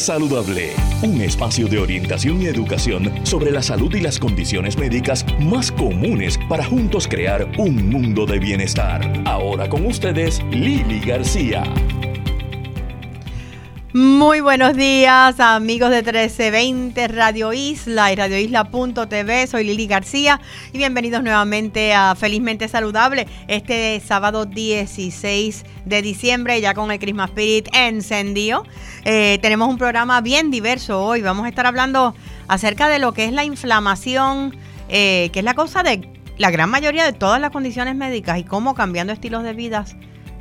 Saludable, un espacio de orientación y educación sobre la salud y las condiciones médicas más comunes para juntos crear un mundo de bienestar. Ahora con ustedes, Lili García. Muy buenos días amigos de 1320 Radio Isla y radioisla.tv. Soy Lili García y bienvenidos nuevamente a Felizmente Saludable este sábado 16 de diciembre ya con el Christmas Spirit encendido. Eh, tenemos un programa bien diverso hoy. Vamos a estar hablando acerca de lo que es la inflamación, eh, que es la cosa de la gran mayoría de todas las condiciones médicas y cómo cambiando estilos de vida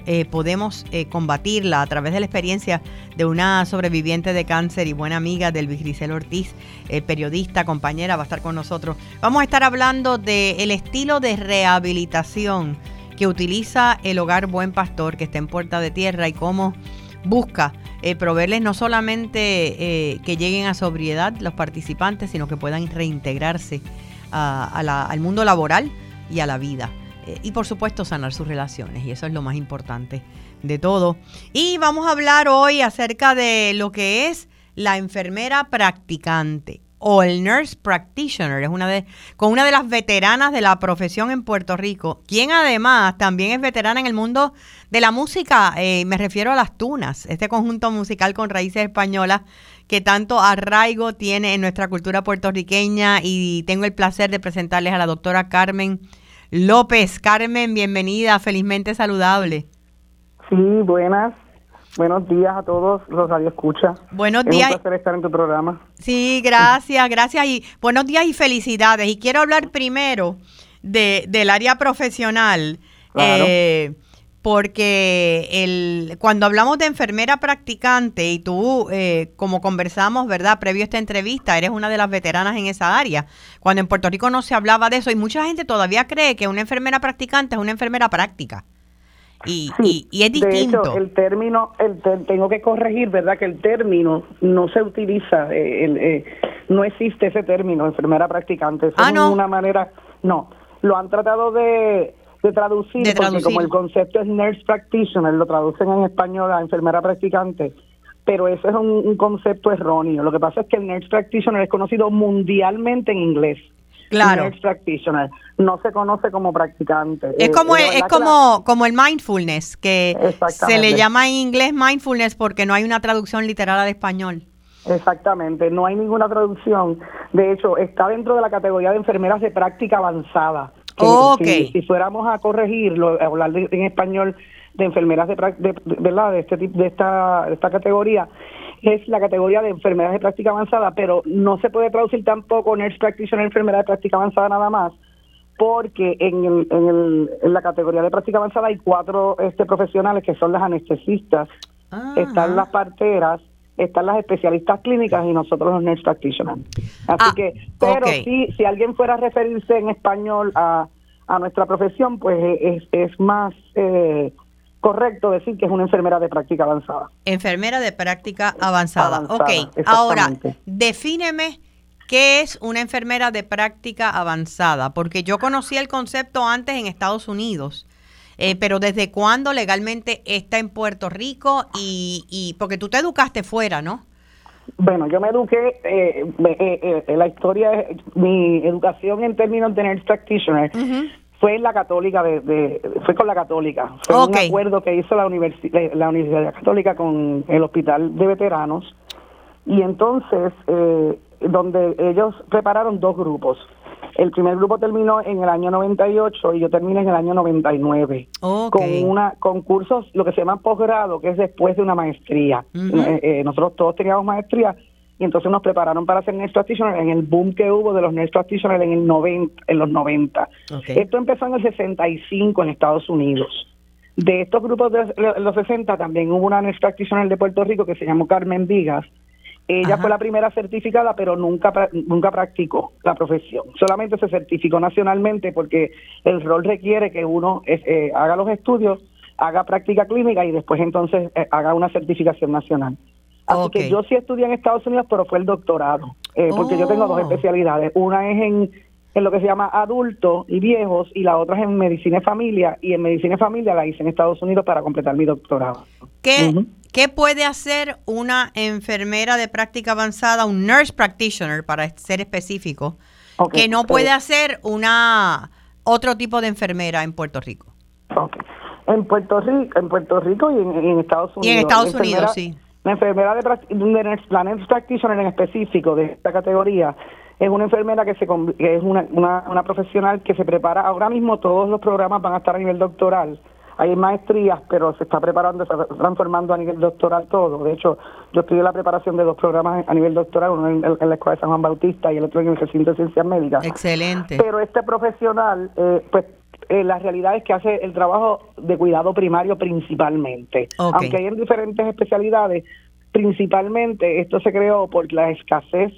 eh, podemos eh, combatirla a través de la experiencia de una sobreviviente de cáncer y buena amiga del Grisel Ortiz, eh, periodista, compañera, va a estar con nosotros. Vamos a estar hablando del estilo de rehabilitación que utiliza el hogar Buen Pastor, que está en Puerta de Tierra, y cómo busca proveerles no solamente que lleguen a sobriedad los participantes, sino que puedan reintegrarse al mundo laboral y a la vida. Eh, y por supuesto sanar sus relaciones y eso es lo más importante de todo. Y vamos a hablar hoy acerca de lo que es la enfermera practicante o el nurse practitioner, es una de, con una de las veteranas de la profesión en Puerto Rico, quien además también es veterana en el mundo de la música, eh, me refiero a las tunas, este conjunto musical con raíces españolas que tanto arraigo tiene en nuestra cultura puertorriqueña y tengo el placer de presentarles a la doctora Carmen López. Carmen, bienvenida, felizmente saludable. Sí, buenas. Buenos días a todos los radioescuchas. Buenos días. Un placer estar en tu programa. Sí, gracias, gracias y buenos días y felicidades. Y quiero hablar primero de, del área profesional. Claro. Eh, porque el, cuando hablamos de enfermera practicante y tú, eh, como conversamos, ¿verdad? Previo a esta entrevista, eres una de las veteranas en esa área. Cuando en Puerto Rico no se hablaba de eso y mucha gente todavía cree que una enfermera practicante es una enfermera práctica. Y, y, es distinto. De hecho, el término, el tengo que corregir, ¿verdad? Que el término no se utiliza, eh, eh, no existe ese término, enfermera practicante. Eso Ah, es ¿no? una manera, no, lo han tratado de, de traducir, De porque como el concepto es nurse practitioner, lo traducen en español a enfermera practicante, pero ese es un, un concepto erróneo. Lo que pasa es que el nurse practitioner es conocido mundialmente en inglés. Claro. Nurse practitioner no se conoce como practicante. Es Eh, como, de es verdad que la- como, como el mindfulness, que se le llama en inglés mindfulness porque no hay una traducción literal al español. Exactamente, no hay ninguna traducción. De hecho, está dentro de la categoría de enfermeras de práctica avanzada. Si, si fuéramos a corregirlo, a hablar de- en español de enfermeras de, de, de- ¿verdad? de este tipo, de esta, de esta categoría, es la categoría de enfermeras de práctica avanzada, pero no se puede traducir tampoco nurse practitioner enfermera de práctica avanzada nada más, porque en, el, en, el, en la categoría de práctica avanzada hay cuatro este, profesionales que son las anestesistas, Ah. están las parteras, están las especialistas clínicas y nosotros los nurse practitioners. Así Ah, que, pero si, si alguien fuera a referirse en español a, a nuestra profesión, pues es, es más eh, correcto decir que es una enfermera de práctica avanzada. Enfermera de práctica avanzada. Avanzada, ok, ahora, defíneme qué es una enfermera de práctica avanzada, porque yo conocí el concepto antes en Estados Unidos, eh, pero ¿desde cuándo legalmente está en Puerto Rico? Y, y porque tú te educaste fuera, ¿no? Bueno, yo me eduqué, eh, eh, eh, la historia, mi educación en términos de nurse practitioner fue en la católica, de, de- fue con la católica. Fue un acuerdo que hizo la, universi- eh, la Universidad Católica con el Hospital de Veteranos y entonces eh, donde ellos prepararon dos grupos. El primer grupo terminó en el año 98 y yo terminé en el año 99 Ok. con una con cursos lo que se llama posgrado que es después de una maestría. Eh, eh, nosotros todos teníamos maestría y entonces nos prepararon para hacer nurse practitioner en el boom que hubo de los nurse practitioners en el 90, en los 90. Ok. Esto empezó en el 65 en Estados Unidos. De estos grupos de los 60 también hubo una nurse practitioner de Puerto Rico que se llamó Carmen Vigas. Ella Ajá. fue la primera certificada, pero nunca nunca practicó la profesión. Solamente se certificó nacionalmente porque el rol requiere que uno eh, haga los estudios, haga práctica clínica y después entonces eh, haga una certificación nacional. Así que yo sí estudié en Estados Unidos, pero fue el doctorado, eh, porque yo tengo dos Oh. especialidades. Una es en, en lo que se llama adultos y viejos y la otra es en medicina y familia. Y en medicina y familia la hice en Estados Unidos para completar mi doctorado. ¿Qué. ¿Qué puede hacer una enfermera de práctica avanzada, un nurse practitioner, para ser específico, que no puede hacer una otro tipo de enfermera en Puerto Rico? En Puerto Rico, en Puerto Rico y en, Estados Unidos. Y en Estados Unidos, sí. La enfermera de, de la nurse practitioner en específico de esta categoría es una enfermera que, se, que es una, una, una profesional que se prepara. Ahora mismo todos los programas van a estar a nivel doctoral hay maestrías, pero se está preparando, se está transformando a nivel doctoral todo. De hecho, yo estudié la preparación de dos programas a nivel doctoral, uno en, la Escuela de San Juan Bautista y el otro en el Recinto de Ciencias Médicas. Excelente. Pero este profesional, eh, pues eh, la realidad es que hace el trabajo de cuidado primario principalmente. Aunque hay en diferentes especialidades, principalmente esto se creó por la escasez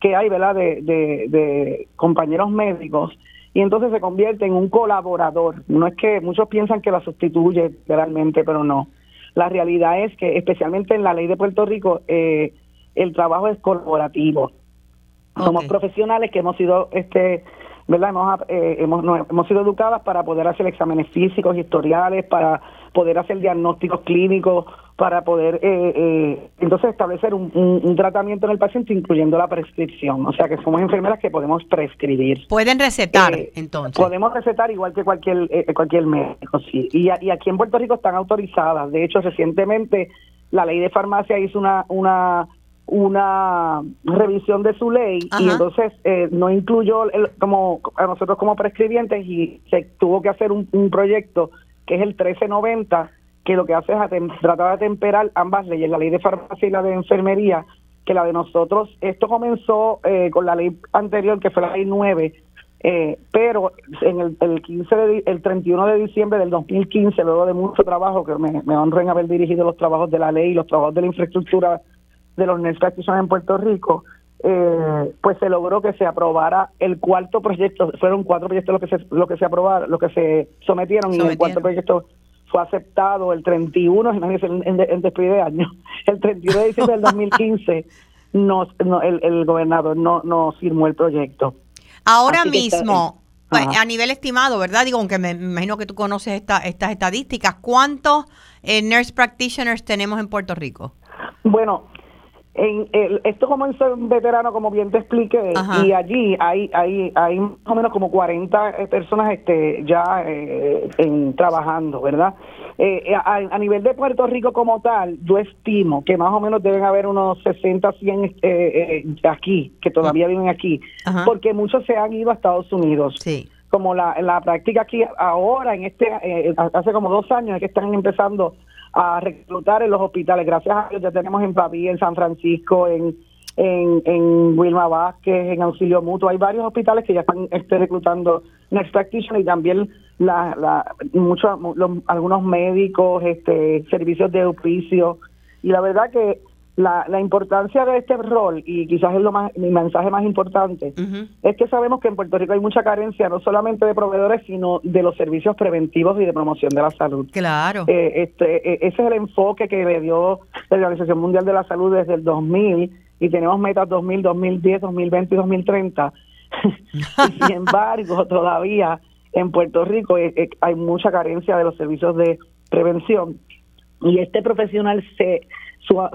que hay, ¿verdad?, de, de compañeros médicos y entonces se convierte en un colaborador. No es que muchos piensan que la sustituye realmente, pero no. La realidad es que, especialmente en la ley de Puerto Rico, eh, el trabajo es colaborativo. Somos profesionales que hemos sido, este, ¿verdad? Hemos, eh, hemos, hemos sido educadas para poder hacer exámenes físicos, historiales, para poder hacer diagnósticos clínicos, para poder eh, eh, entonces establecer un, tratamiento en el paciente incluyendo la prescripción. O sea que somos enfermeras que podemos prescribir. Pueden recetar eh, entonces. Podemos recetar igual que cualquier cualquier médico, sí. Y, y aquí en Puerto Rico están autorizadas. De hecho, recientemente la ley de farmacia hizo una una una revisión de su ley y entonces no incluyó como a nosotros como prescribientes y se tuvo que hacer un, un proyecto que es el 1390 que lo que hace es tratar de atemperar ambas leyes, la ley de farmacia y la de enfermería, que la de nosotros, esto comenzó eh, con la ley anterior, que fue la ley 9, eh, pero en el, el 15 de, el 31 de diciembre del 2015, luego de mucho trabajo, que me, me honro en haber dirigido los trabajos de la ley y los trabajos de la infraestructura de los nurse practitioners en Puerto Rico, eh, pues se logró que se aprobara el cuarto proyecto, fueron cuatro proyectos los que se, lo que se aprobaron, lo que se sometieron, y el cuarto proyecto fue aceptado el 31, en, en, en de año, el 31 de diciembre del 2015, nos, no, el, el, gobernador no, no firmó el proyecto. Ahora mismo, pues, a nivel estimado, ¿verdad? Digo, aunque me, imagino que tú conoces esta, estas estadísticas, ¿cuántos eh, nurse practitioners tenemos en Puerto Rico? Bueno, en el, esto comenzó en veterano, como bien te expliqué, y allí hay, hay, hay más o menos como 40 eh, personas este, ya eh, en, trabajando, ¿verdad? Eh, a, nivel de Puerto Rico como tal, yo estimo que más o menos deben haber unos 60, 100 aquí, que todavía viven aquí, porque muchos se han ido a Estados Unidos. Sí. Como la, la práctica aquí ahora, en este hace como dos años, es que están empezando a reclutar en los hospitales. Gracias a Dios ya tenemos en Paví, en San Francisco, en, en, en Wilma Vázquez, en Auxilio Mutuo. Hay varios hospitales que ya están este, reclutando Next Practitioner y también la, la, muchos, algunos médicos, este, servicios de oficio. Y la verdad que la, la importancia de este rol, y quizás es lo más, mi mensaje más importante, es que sabemos que en Puerto Rico hay mucha carencia, no solamente de proveedores, sino de los servicios preventivos y de promoción de la salud. Claro. Eh, este, e, ese es el enfoque que le dio la Organización Mundial de la Salud desde el 2000, y tenemos metas 2000, 2010, 2020 y 2030. sin embargo, todavía en Puerto Rico eh, eh, hay mucha carencia de los servicios de prevención. Y este profesional se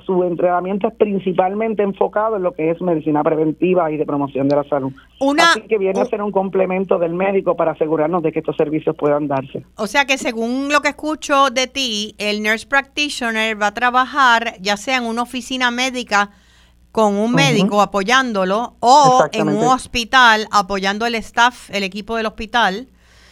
su, entrenamiento es principalmente enfocado en lo que es medicina preventiva y de promoción de la salud. Así que viene a ser un complemento del médico para asegurarnos de que estos servicios puedan darse. O sea que según lo que escucho de ti, el nurse practitioner va a trabajar ya sea en una oficina médica con un médico apoyándolo o en un hospital apoyando el staff, el equipo del hospital.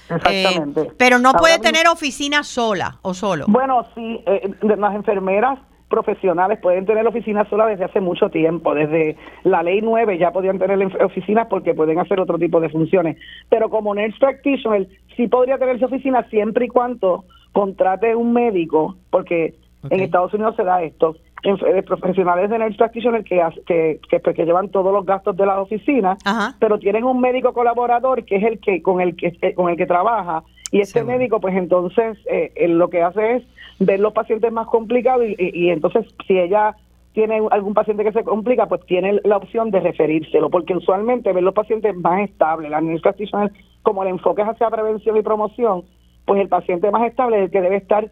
Exactamente. Eh, pero no puede tener oficina sola o solo. Bueno, sí, eh, las enfermeras profesionales pueden tener oficinas solas desde hace mucho tiempo, desde la ley 9 ya podían tener oficinas porque pueden hacer otro tipo de funciones, pero como nurse practitioner sí podría tener su oficina siempre y cuando contrate un médico, porque en Estados Unidos se da esto, eh, profesionales de nurse practitioner que, que, que, pues, que, llevan todos los gastos de la oficina, pero tienen un médico colaborador que es el que con el que eh, con el que trabaja. Y este médico pues entonces eh, lo que hace es ver los pacientes más complicados y, entonces si ella tiene algún paciente que se complica, pues tiene la opción de referírselo, porque usualmente ver los pacientes más estables, la administración como el enfoque es hacia prevención y promoción, pues el paciente más estable es el que debe estar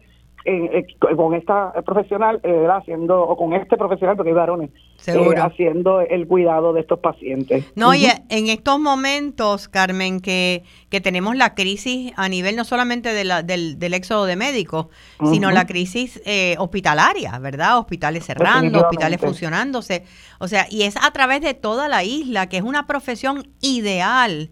con esta profesional eh, haciendo, o con este profesional, porque hay varones, eh, haciendo el cuidado de estos pacientes. No, y en estos momentos, Carmen, que, que tenemos la crisis a nivel no solamente de la, del, del éxodo de médicos, sino la crisis eh, hospitalaria, ¿verdad? Hospitales cerrando, hospitales funcionándose. O sea, y es a través de toda la isla, que es una profesión ideal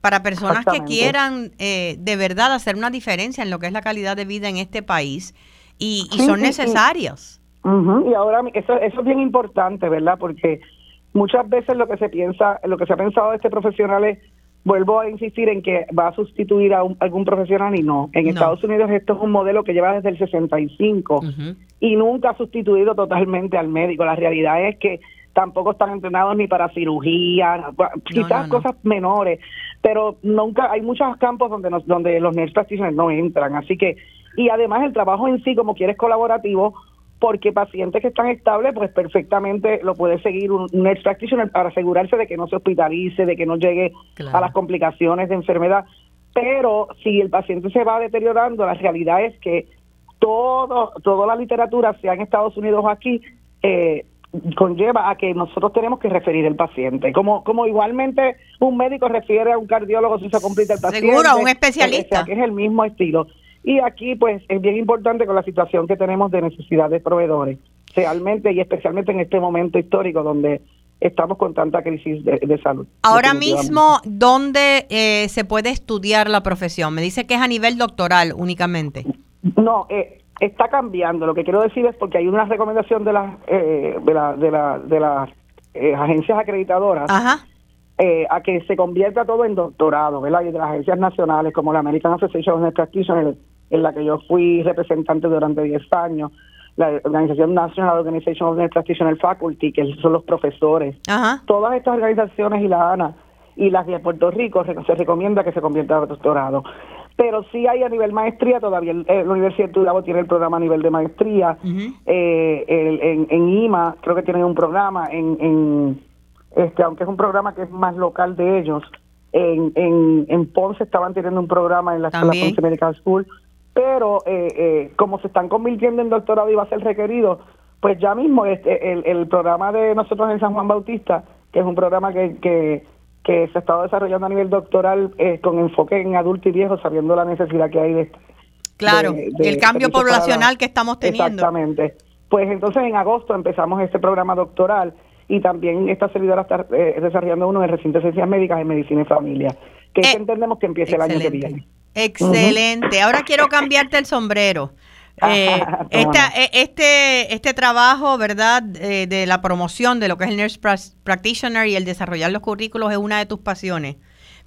para personas que quieran eh, de verdad hacer una diferencia en lo que es la calidad de vida en este país y, son necesarias. Y ahora eso, eso es bien importante, ¿verdad? Porque muchas veces lo que se piensa, lo que se ha pensado de este profesional es, vuelvo a insistir en que va a sustituir a algún profesional y no. En Estados Unidos esto es un modelo que lleva desde el 65 y nunca ha sustituido totalmente al médico. La realidad es que tampoco están entrenados ni para cirugía, quizás cosas menores, pero nunca hay muchos campos donde donde los nurse practitioners no entran, así que y además el trabajo en sí como quieres colaborativo porque pacientes que están estables pues perfectamente lo puede seguir un nurse practitioner para asegurarse de que no se hospitalice, de que no llegue a las complicaciones de enfermedad, pero si el paciente se va deteriorando, la realidad es que todo toda la literatura sea en Estados Unidos o aquí eh, conlleva a que nosotros tenemos que referir el paciente. Como como igualmente un médico refiere a un cardiólogo si se complica el paciente. Seguro, a un especialista. que es el mismo estilo. Y aquí, pues, es bien importante con la situación que tenemos de necesidad de proveedores, realmente y especialmente en este momento histórico donde estamos con tanta crisis de, salud. Ahora mismo, ¿dónde eh, se puede estudiar la profesión? Me dice que es a nivel doctoral únicamente. No, eh, está cambiando. Lo que quiero decir es porque hay una recomendación de las eh, de, la, de, la, de las eh, agencias acreditadoras eh, a que se convierta todo en doctorado, ¿verdad? Y de las agencias nacionales como la American Association of Practitioners, en la que yo fui representante durante 10 años, la Organización National Organization of Nurse Practitioner Faculty, que son los profesores. Todas estas organizaciones y la ANA y las de Puerto Rico se recomienda que se convierta en doctorado pero sí hay a nivel maestría, todavía la Universidad de Tulabo tiene el programa a nivel de maestría, eh, en, en, IMA creo que tienen un programa, en, en este aunque es un programa que es más local de ellos, en, en, en Ponce estaban teniendo un programa en la Escuela Ponce Medical School, pero eh, eh, como se están convirtiendo en doctorado y va a ser requerido, pues ya mismo este, el, el programa de nosotros en San Juan Bautista, que es un programa que, que que se ha estado desarrollando a nivel doctoral eh, con enfoque en adultos y viejos, sabiendo la necesidad que hay de... Claro, el cambio poblacional que estamos teniendo. Exactamente. Pues entonces en agosto empezamos este programa doctoral y también esta servidora está eh, desarrollando uno en recinto de ciencias médicas en medicina y familia, que eh, entendemos que empiece el año que viene. Excelente. Ahora quiero cambiarte el sombrero. Eh, eh, este, este trabajo, ¿verdad?, eh, de la promoción de lo que es el Nurse Practitioner y el desarrollar los currículos es una de tus pasiones.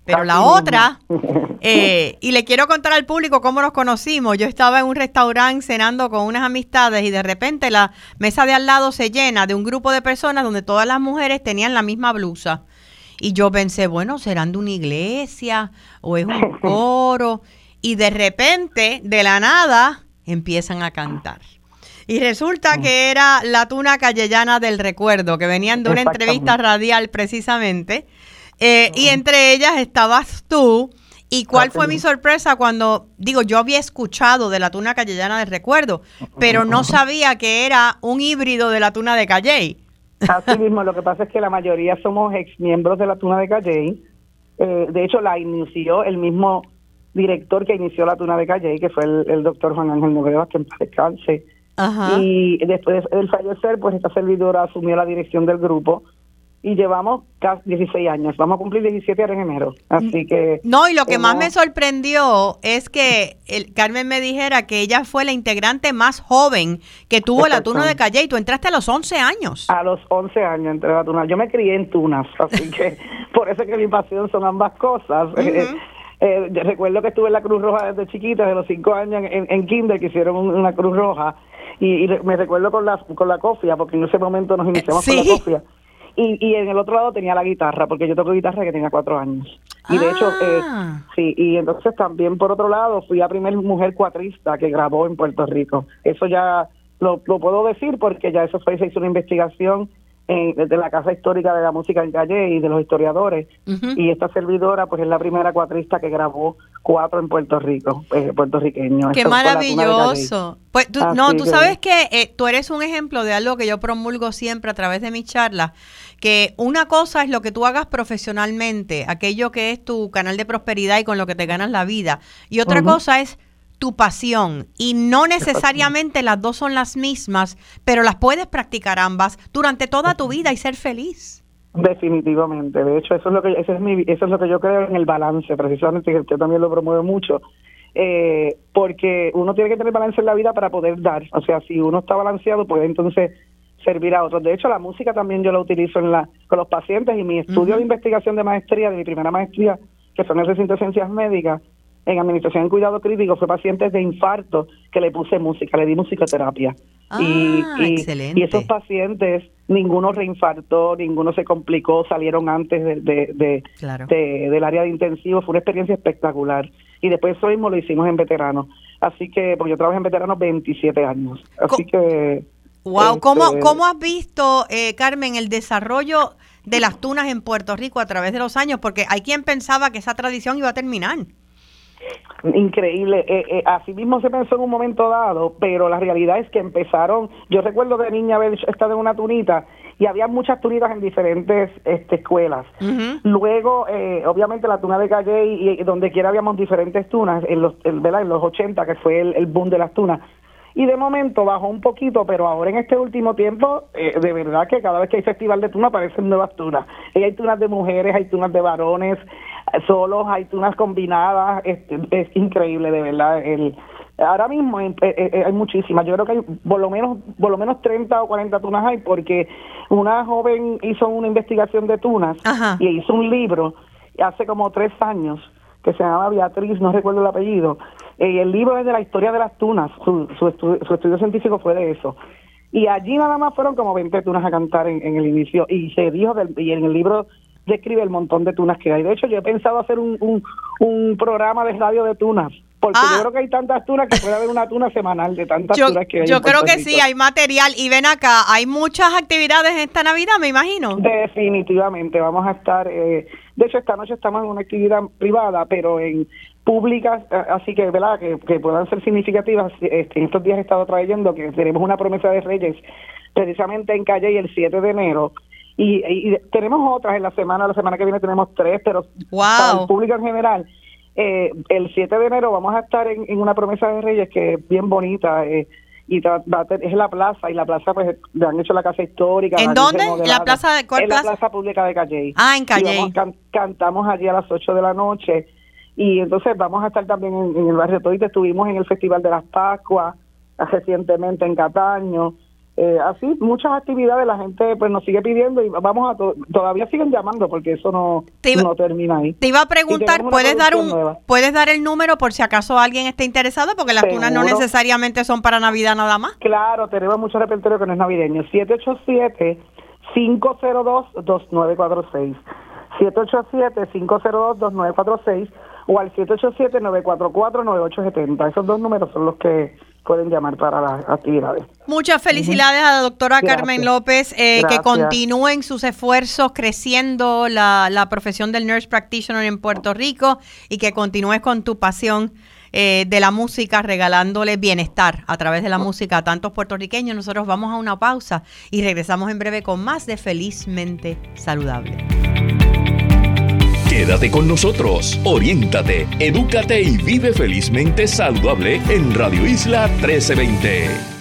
Pero la otra, y le quiero contar al público cómo nos conocimos. Yo estaba en un restaurante cenando con unas amistades y de repente la mesa de al lado se llena de un grupo de personas donde todas las mujeres tenían la misma blusa. Y yo pensé, bueno, ¿serán de una iglesia o es un coro? Y de repente, de la nada, empiezan a cantar. Y resulta que era la tuna callellana del recuerdo, que venían de una entrevista radial precisamente. Eh, y entre ellas estabas tú. ¿Y cuál fue mi sorpresa cuando, digo, yo había escuchado de la tuna callellana del recuerdo, pero no sabía que era un híbrido de la tuna de Calley? Así mismo, lo que pasa es que la mayoría somos ex miembros de la tuna de Calley. Eh, de hecho, la inició el mismo director que inició la Tuna de Calle, que fue el, doctor Juan Ángel Noguera, que en paz descanse. Y después del fallecer, pues esta servidora asumió la dirección del grupo y llevamos casi 16 años. Vamos a cumplir 17 años en enero. Así que. No, y lo que más me sorprendió es que el, Carmen me dijera que ella fue la integrante más joven que tuvo la Tuna de Calle y tú entraste a los 11 años. A los 11 años entré a la Tuna. Yo me crié en Tunas, así que por eso que mi pasión son ambas cosas. Eh, recuerdo que estuve en la Cruz Roja desde chiquita, de los cinco años en, en Kinder, que hicieron una Cruz Roja. Y, me recuerdo con la, con la cofia, porque en ese momento nos iniciamos con la cofia. Y, y en el otro lado tenía la guitarra, porque yo toco guitarra que tenía cuatro años. Y de hecho, eh, ah. sí, y entonces también por otro lado fui la primera mujer cuatrista que grabó en Puerto Rico. Eso ya lo, lo puedo decir porque ya eso fue, se hizo una investigación desde la Casa Histórica de la Música en Calle y de los historiadores. Y esta servidora, pues es la primera cuatrista que grabó cuatro en Puerto Rico, eh, puertorriqueños. Qué maravilloso. Pues no, tú sabes que eh, tú eres un ejemplo de algo que yo promulgo siempre a través de mis charlas, que una cosa es lo que tú hagas profesionalmente, aquello que es tu canal de prosperidad y con lo que te ganas la vida, y otra cosa es tu pasión y no necesariamente las dos son las mismas, pero las puedes practicar ambas durante toda tu vida y ser feliz. Definitivamente, de hecho eso es lo que eso es mi, eso es lo que yo creo en el balance, precisamente que usted también lo promueve mucho, eh, porque uno tiene que tener balance en la vida para poder dar, o sea, si uno está balanceado puede entonces servir a otros. De hecho, la música también yo la utilizo en la con los pacientes y mi estudio de investigación de maestría, de mi primera maestría, que son de ciencias médicas, en administración en cuidado crítico fue pacientes de infarto que le puse música, le di musicoterapia. y, ah, y, esos pacientes, ninguno reinfartó, ninguno se complicó, salieron antes de, de, del área de intensivo, fue una experiencia espectacular. Y después eso mismo lo hicimos en veteranos. Así que, pues yo trabajo en veteranos 27 años. Así que... Wow, ¿Cómo, este, ¿cómo has visto, eh, Carmen, el desarrollo de las tunas en Puerto Rico a través de los años? Porque hay quien pensaba que esa tradición iba a terminar. Increíble, eh, eh, así mismo se pensó en un momento dado, pero la realidad es que empezaron, yo recuerdo de niña haber estado en una tunita y había muchas tunitas en diferentes este, escuelas. Luego, eh, obviamente la tuna de Calle y, donde quiera habíamos diferentes tunas, en los, en, en los 80 que fue el, boom de las tunas y de momento bajó un poquito, pero ahora en este último tiempo, de verdad que cada vez que hay festival de tuna aparecen nuevas tunas. Hay tunas de mujeres, hay tunas de varones, solos, hay tunas combinadas, es, es increíble de verdad. El, ahora mismo hay, eh, eh, hay, muchísimas, yo creo que hay por lo menos por lo menos 30 o 40 tunas hay porque una joven hizo una investigación de tunas y hizo un libro hace como tres años que se llamaba Beatriz, no recuerdo el apellido, y el libro es de la historia de las tunas, su, su, estudio, científico fue de eso. Y allí nada más fueron como 20 tunas a cantar en, en el inicio y se dijo, del, y en el libro describe el montón de tunas que hay. De hecho, yo he pensado hacer un, un, programa de radio de tunas. Porque yo ah. creo que hay tantas tunas que puede haber una tuna semanal de tantas tunas que hay. Yo creo que sí, hay material. Y ven acá, hay muchas actividades esta Navidad, me imagino. Definitivamente, vamos a estar. Eh, de hecho, esta noche estamos en una actividad privada, pero en públicas, eh, así que, ¿verdad?, que, que puedan ser significativas. Este, en estos días he estado trayendo que tenemos una promesa de Reyes precisamente en Calle y el 7 de enero y, tenemos otras en la semana, la semana que viene tenemos tres, pero para el público en general, eh, el 7 de enero vamos a estar en, una promesa de Reyes que es bien bonita. Eh, y es la plaza y la plaza pues le han hecho la casa histórica ¿en dónde? la plaza de en la plaza pública de Calle ah en Calle cantamos allí a las 8 de la noche y entonces vamos a estar también en, el barrio Todito estuvimos en el festival de las Pascuas recientemente en Cataño eh, así muchas actividades la gente pues nos sigue pidiendo y vamos a todavía siguen llamando porque eso no, no termina ahí. te iba a preguntar puedes dar un puedes dar el número por si acaso alguien esté interesado porque las tunas no necesariamente son para navidad nada más. Claro tenemos mucho repertorio que no es navideño. 787 502 2946 787 502 2946 o al 787-944-9870. Esos dos números son los que pueden llamar para las actividades. Muchas felicidades a la doctora Carmen López, eh, que continúen sus esfuerzos creciendo la, la, profesión del nurse practitioner en Puerto Rico y que continúes con tu pasión eh, de la música, regalándole bienestar a través de la música a tantos puertorriqueños. Nosotros vamos a una pausa y regresamos en breve con más de Felizmente Saludable. Quédate con nosotros, oriéntate, edúcate y vive felizmente saludable en Radio Isla 1320.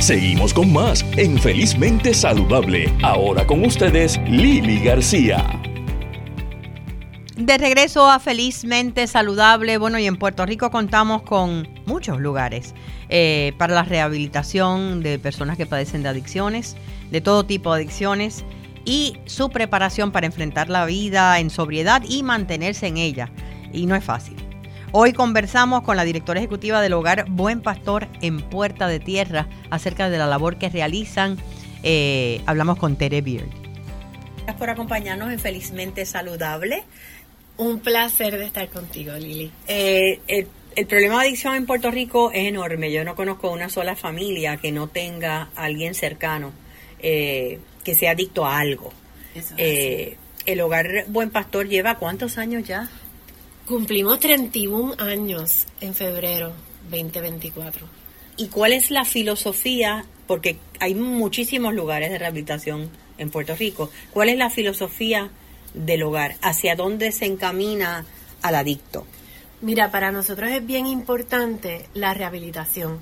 Seguimos con más en Felizmente Saludable. Ahora con ustedes, Lili García. De regreso a Felizmente Saludable, bueno, y en Puerto Rico contamos con muchos lugares eh, para la rehabilitación de personas que padecen de adicciones, de todo tipo de adicciones, y su preparación para enfrentar la vida en sobriedad y mantenerse en ella. Y no es fácil. Hoy conversamos con la directora ejecutiva del hogar Buen Pastor en Puerta de Tierra acerca de la labor que realizan. Eh, hablamos con Tere Beard. Gracias por acompañarnos en Felizmente Saludable. Un placer de estar contigo, Lili. Eh, el, problema de adicción en Puerto Rico es enorme. Yo no conozco una sola familia que no tenga a alguien cercano eh, que sea adicto a algo. el hogar Buen Pastor lleva cuántos años ya? Cumplimos 31 años en febrero 2024. ¿Y cuál es la filosofía? Porque hay muchísimos lugares de rehabilitación en Puerto Rico. ¿Cuál es la filosofía del hogar? ¿Hacia dónde se encamina al adicto? Mira, para nosotros es bien importante la rehabilitación.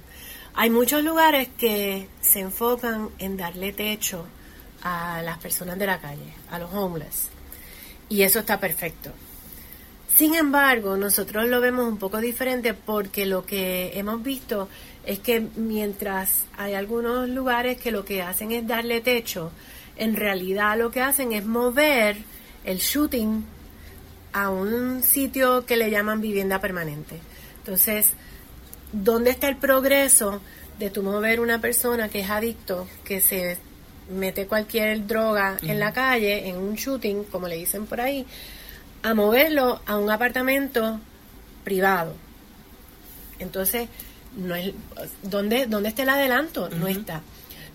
Hay muchos lugares que se enfocan en darle techo a las personas de la calle, a los homeless. Y eso está perfecto. Sin embargo, nosotros lo vemos un poco diferente porque lo que hemos visto es que mientras hay algunos lugares que lo que hacen es darle techo, en realidad lo que hacen es mover el shooting a un sitio que le llaman vivienda permanente. Entonces, ¿dónde está el progreso de tu mover una persona que es adicto, que se mete cualquier droga en la calle, en un shooting, como le dicen por ahí, a moverlo a un apartamento privado. Entonces, no es, ¿dónde, ¿dónde está el adelanto? No está.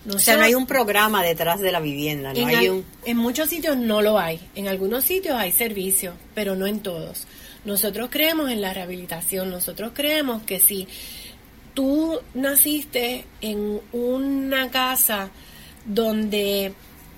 No o sea, no hay un programa detrás de la vivienda. No en, en muchos sitios no lo hay. En algunos sitios hay servicios, pero no en todos. Nosotros creemos en la rehabilitación. Nosotros creemos que si tú naciste en una casa donde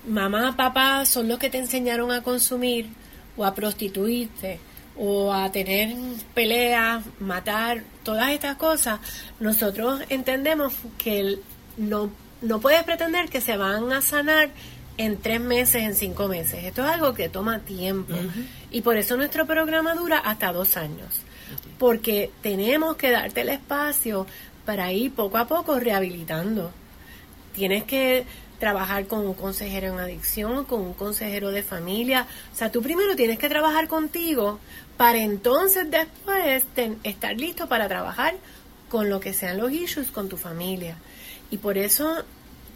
mamá, papá son los que te enseñaron a consumir, o a prostituirte o a tener peleas, matar, todas estas cosas, nosotros entendemos que no, no puedes pretender que se van a sanar en tres meses, en cinco meses. Esto es algo que toma tiempo. Y por eso nuestro programa dura hasta dos años. Porque tenemos que darte el espacio para ir poco a poco rehabilitando. Tienes que trabajar con un consejero en adicción, con un consejero de familia. O sea, tú primero tienes que trabajar contigo para entonces después estar listo para trabajar con lo que sean los issues con tu familia. Y por eso...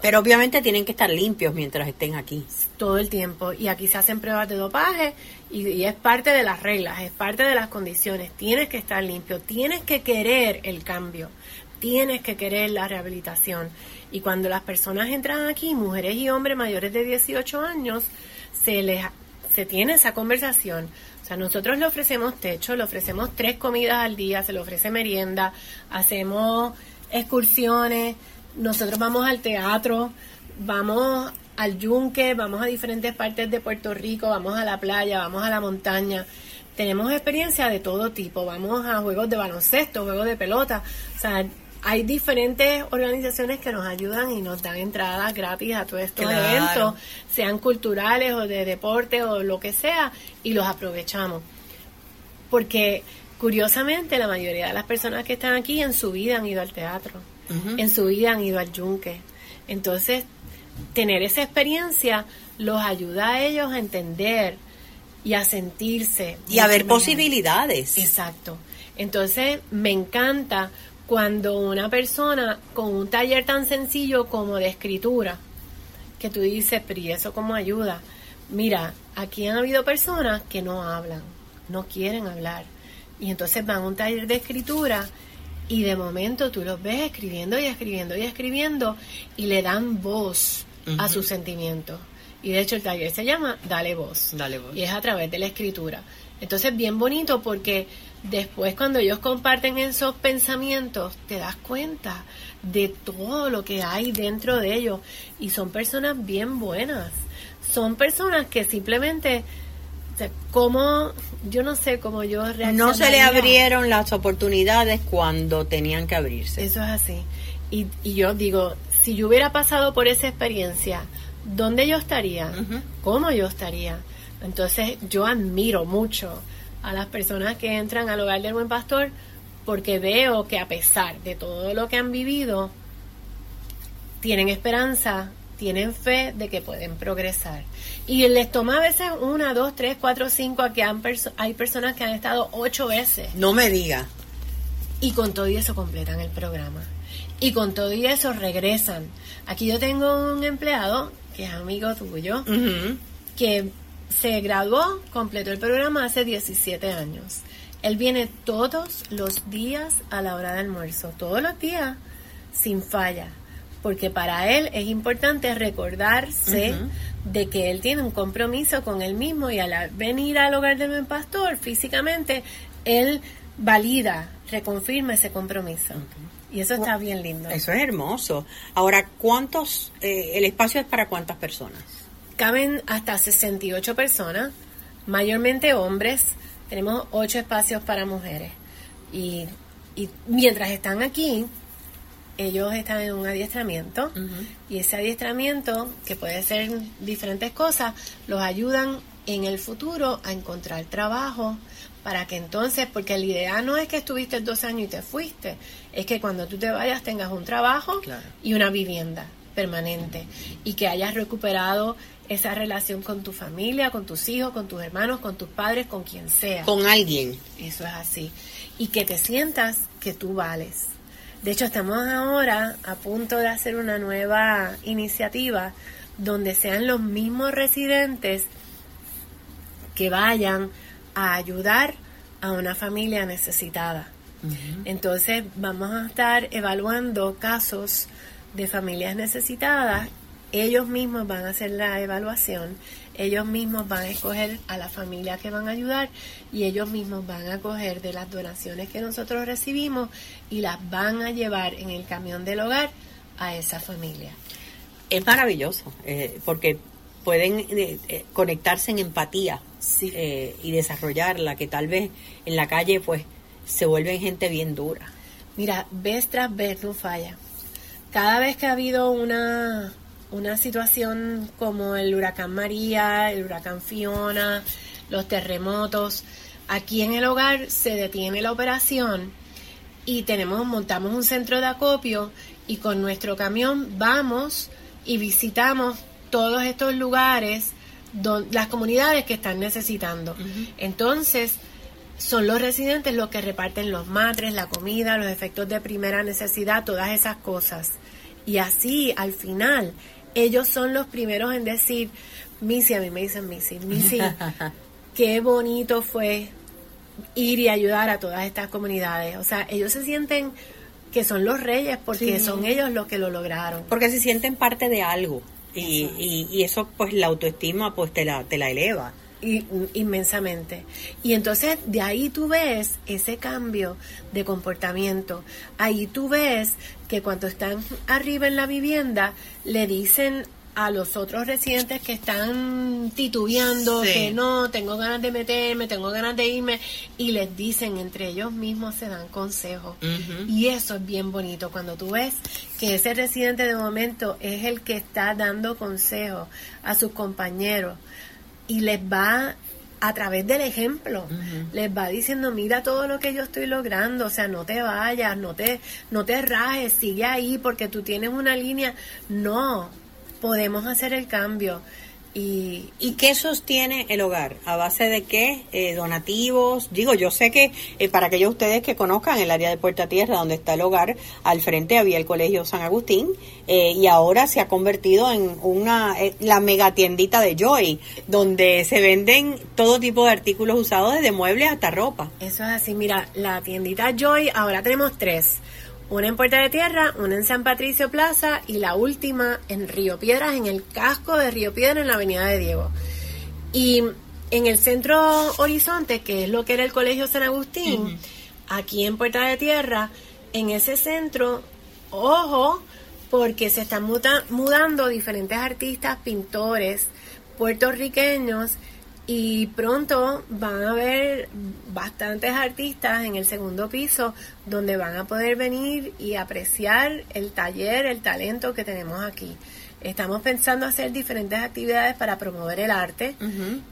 Pero obviamente tienen que estar limpios mientras estén aquí. Todo el tiempo. Y aquí se hacen pruebas de dopaje y, y es parte de las reglas, es parte de las condiciones. Tienes que estar limpio, tienes que querer el cambio, tienes que querer la rehabilitación. Y cuando las personas entran aquí, mujeres y hombres mayores de 18 años, se les se tiene esa conversación. O sea, nosotros le ofrecemos techo, le ofrecemos tres comidas al día, se le ofrece merienda, hacemos excursiones, nosotros vamos al teatro, vamos al yunque, vamos a diferentes partes de Puerto Rico, vamos a la playa, vamos a la montaña. Tenemos experiencia de todo tipo, vamos a juegos de baloncesto, juegos de pelota, o sea, hay diferentes organizaciones que nos ayudan y nos dan entradas gratis a todos estos eventos, sean culturales o de deporte o lo que sea, y los aprovechamos. Porque curiosamente la mayoría de las personas que están aquí en su vida han ido al teatro, en su vida han ido al yunque. Entonces, tener esa experiencia los ayuda a ellos a entender y a sentirse. Y a ver posibilidades. Exacto. Entonces, me encanta cuando una persona con un taller tan sencillo como de escritura, que tú dices, pero ¿y eso cómo ayuda? Mira, aquí han habido personas que no hablan, no quieren hablar. Y entonces van a un taller de escritura y de momento tú los ves escribiendo y escribiendo y escribiendo y le dan voz a sus sentimientos. Y de hecho el taller se llama Dale voz. Dale voz. Y es a través de la escritura. Entonces bien bonito porque después cuando ellos comparten esos pensamientos, te das cuenta de todo lo que hay dentro de ellos. Y son personas bien buenas. Son personas que simplemente, como, yo no sé cómo yo No se le abrieron las oportunidades cuando tenían que abrirse. Eso es así. Y, y yo digo, si yo hubiera pasado por esa experiencia, ¿dónde yo estaría? ¿Cómo yo estaría? Entonces yo admiro mucho a las personas que entran al hogar del buen pastor porque veo que a pesar de todo lo que han vivido, tienen esperanza tienen fe de que pueden progresar. Y les toma a veces una, dos, tres, cuatro, cinco, aquí hay personas que han estado ocho veces. No me diga. Y con todo y eso completan el programa. Y con todo y eso regresan. Aquí yo tengo un empleado, que es amigo tuyo, que se graduó, completó el programa hace 17 años. Él viene todos los días a la hora de almuerzo, todos los días, sin falla porque para él es importante recordarse de que él tiene un compromiso con él mismo y al venir al hogar del buen pastor físicamente, él valida, reconfirma ese compromiso. Y eso está bien lindo. Eso es hermoso. Ahora, ¿cuántos, eh, el espacio es para cuántas personas? Caben hasta 68 personas, mayormente hombres. Tenemos 8 espacios para mujeres. Y, y mientras están aquí, ellos están en un adiestramiento y ese adiestramiento, que puede ser diferentes cosas, los ayudan en el futuro a encontrar trabajo para que entonces, porque la idea no es que estuviste dos años y te fuiste, es que cuando tú te vayas tengas un trabajo y una vivienda permanente y que hayas recuperado esa relación con tu familia, con tus hijos, con tus hermanos, con tus padres, con quien sea. Con alguien. Eso es así. Y que te sientas que tú vales de hecho, estamos ahora a punto de hacer una nueva iniciativa donde sean los mismos residentes que vayan a ayudar a una familia necesitada. Entonces vamos a estar evaluando casos de familias necesitadas. Ellos mismos van a hacer la evaluación ellos mismos van a escoger a la familia que van a ayudar y ellos mismos van a coger de las donaciones que nosotros recibimos y las van a llevar en el camión del hogar a esa familia. Es maravilloso, eh, porque pueden eh, eh, conectarse en empatía y desarrollarla, que tal vez en la calle pues se vuelven gente bien dura. Mira, vez tras vez no falla. Cada vez que ha habido una una situación como el huracán María, el huracán Fiona, los terremotos, aquí en el hogar se detiene la operación y tenemos montamos un centro de acopio y con nuestro camión vamos y visitamos todos estos lugares las comunidades que están necesitando. Entonces, son los residentes los que reparten los matres, la comida, los efectos de primera necesidad, todas esas cosas. Y así, al final, ellos son los primeros en decir, Missy, a mí me dicen Missy, Missy, qué bonito fue ir y ayudar a todas estas comunidades. O sea, ellos se sienten que son los reyes porque son ellos los que lo lograron. Porque se sienten parte de algo. Y, y, y, eso, pues, la autoestima, pues, te la, te la eleva. Y, inmensamente. Y entonces de ahí tú ves ese cambio de comportamiento. Ahí tú ves que cuando están arriba en la vivienda le dicen a los otros residentes que están titubeando, que no, tengo ganas de meterme, tengo ganas de irme, y les dicen entre ellos mismos, se dan consejos. Y eso es bien bonito, cuando tú ves que ese residente de momento es el que está dando consejos a sus compañeros y les va a través del ejemplo, les va diciendo, mira todo lo que yo estoy logrando, o sea, no te vayas, no te, no te rajes, sigue ahí porque tú tienes una línea. No, podemos hacer el cambio. ¿Y, ¿Y qué sostiene el hogar? ¿A base de qué? Eh, ¿Donativos? Digo, yo sé que eh, para aquellos ustedes que conozcan el área de Puerta Tierra, donde está el hogar, al frente había el Colegio San Agustín eh, y ahora se ha convertido en una la mega tiendita de Joy, donde se venden todo tipo de artículos usados, desde muebles hasta ropa. Eso es así. Mira, la tiendita Joy, ahora tenemos tres una en Puerta de Tierra, una en San Patricio Plaza y la última en Río Piedras, en el casco de Río Piedra, en la Avenida de Diego. Y en el centro Horizonte, que es lo que era el Colegio San Agustín, aquí en Puerta de Tierra, en ese centro, ojo, porque se están mudando diferentes artistas, pintores puertorriqueños y pronto van a haber bastantes artistas en el segundo piso donde van a poder venir y apreciar el taller, el talento que tenemos aquí. Estamos pensando hacer diferentes actividades para promover el arte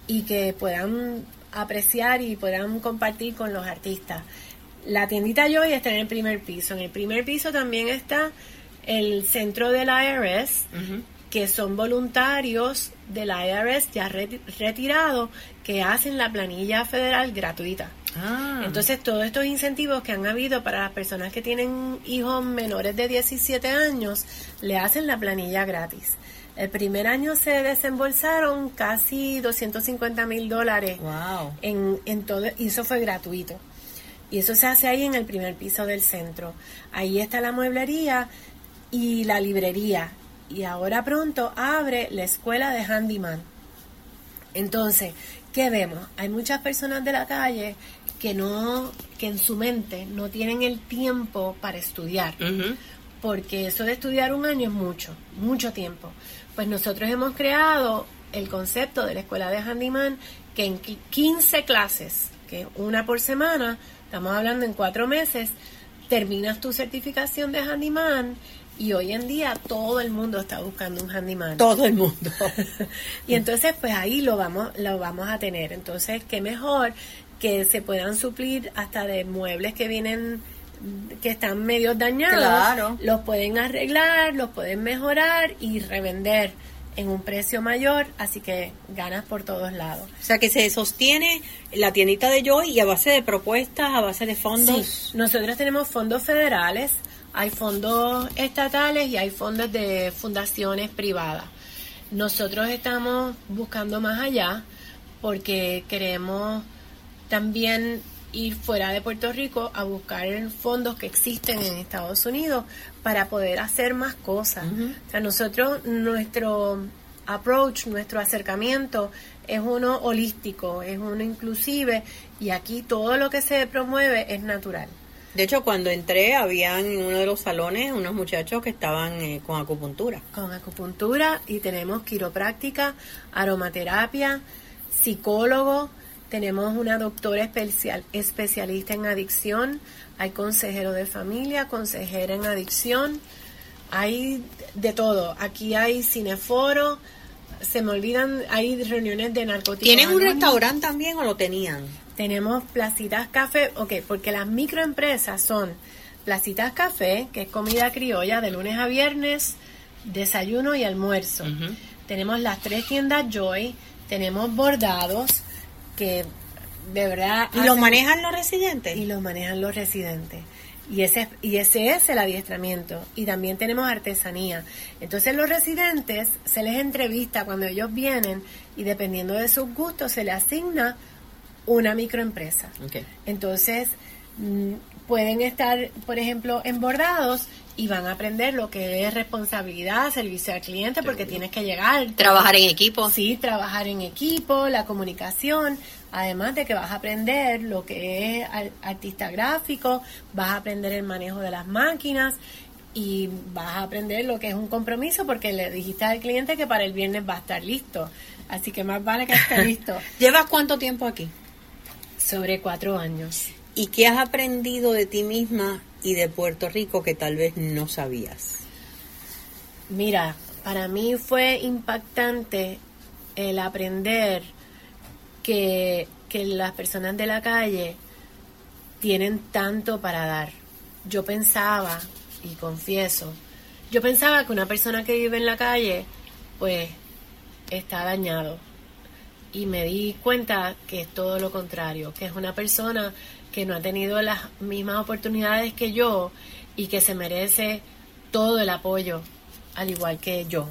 y que puedan apreciar y puedan compartir con los artistas. La tiendita Joy está en el primer piso. En el primer piso también está el centro del IRS, que son voluntarios del IRS ya retirados que hacen la planilla federal gratuita. Ah. Entonces, todos estos incentivos que han habido para las personas que tienen hijos menores de 17 años, le hacen la planilla gratis. El primer año se desembolsaron casi 250 mil dólares en, en todo, y eso fue gratuito. Y eso se hace ahí en el primer piso del centro. Ahí está la mueblería y la librería. Y ahora pronto abre la escuela de handyman. Entonces, ¿qué vemos? Hay muchas personas de la calle que no, que en su mente no tienen el tiempo para estudiar. Porque eso de estudiar un año es mucho, mucho tiempo. Pues nosotros hemos creado el concepto de la escuela de handyman que en 15 clases, que una por semana, estamos hablando en cuatro meses, terminas tu certificación de handyman y hoy en día todo el mundo está buscando un handyman. Todo el mundo. y entonces pues ahí lo vamos lo vamos a tener. Entonces, qué mejor que se puedan suplir hasta de muebles que vienen que están medio dañados, los pueden arreglar, los pueden mejorar y revender en un precio mayor, así que ganas por todos lados. O sea que se sostiene la tiendita de Joy y a base de propuestas, a base de fondos. Sí, nosotros tenemos fondos federales, hay fondos estatales y hay fondos de fundaciones privadas. Nosotros estamos buscando más allá porque queremos también ir fuera de Puerto Rico a buscar fondos que existen en Estados Unidos para poder hacer más cosas. O sea, nosotros, nuestro approach, nuestro acercamiento es uno holístico, es uno inclusive y aquí todo lo que se promueve es natural. De hecho, cuando entré, habían en uno de los salones unos muchachos que estaban eh, con acupuntura. Con acupuntura y tenemos quiropráctica, aromaterapia, psicólogo, tenemos una doctora especial, especialista en adicción, hay consejero de familia, consejera en adicción, hay de todo. Aquí hay cineforo, se me olvidan, hay reuniones de narcóticos. ¿Tienen un restaurante también o lo tenían? Tenemos placitas café, ok, porque las microempresas son placitas café, que es comida criolla de lunes a viernes, desayuno y almuerzo. Tenemos las tres tiendas Joy, tenemos bordados, que de verdad... ¿Y lo manejan los residentes? Y lo manejan los residentes. Y ese, y ese es el adiestramiento. Y también tenemos artesanía. Entonces los residentes se les entrevista cuando ellos vienen y dependiendo de sus gustos se les asigna una microempresa. Entonces mm, pueden estar, por ejemplo, en bordados y van a aprender lo que es responsabilidad, servicio al cliente, porque tienes que llegar. Trabajar en equipo. Sí, trabajar en equipo, la comunicación, además de que vas a aprender lo que es artista gráfico, vas a aprender el manejo de las máquinas y vas a aprender lo que es un compromiso porque le dijiste al cliente que para el viernes va a estar listo. Así que más vale que esté listo. ¿Llevas cuánto tiempo aquí? Sobre cuatro años. ¿Y qué has aprendido de ti misma y de Puerto Rico que tal vez no sabías? Mira, para mí fue impactante el aprender que, que las personas de la calle tienen tanto para dar. Yo pensaba, y confieso, yo pensaba que una persona que vive en la calle, pues, está dañado. Y me di cuenta que es todo lo contrario, que es una persona que no ha tenido las mismas oportunidades que yo y que se merece todo el apoyo, al igual que yo.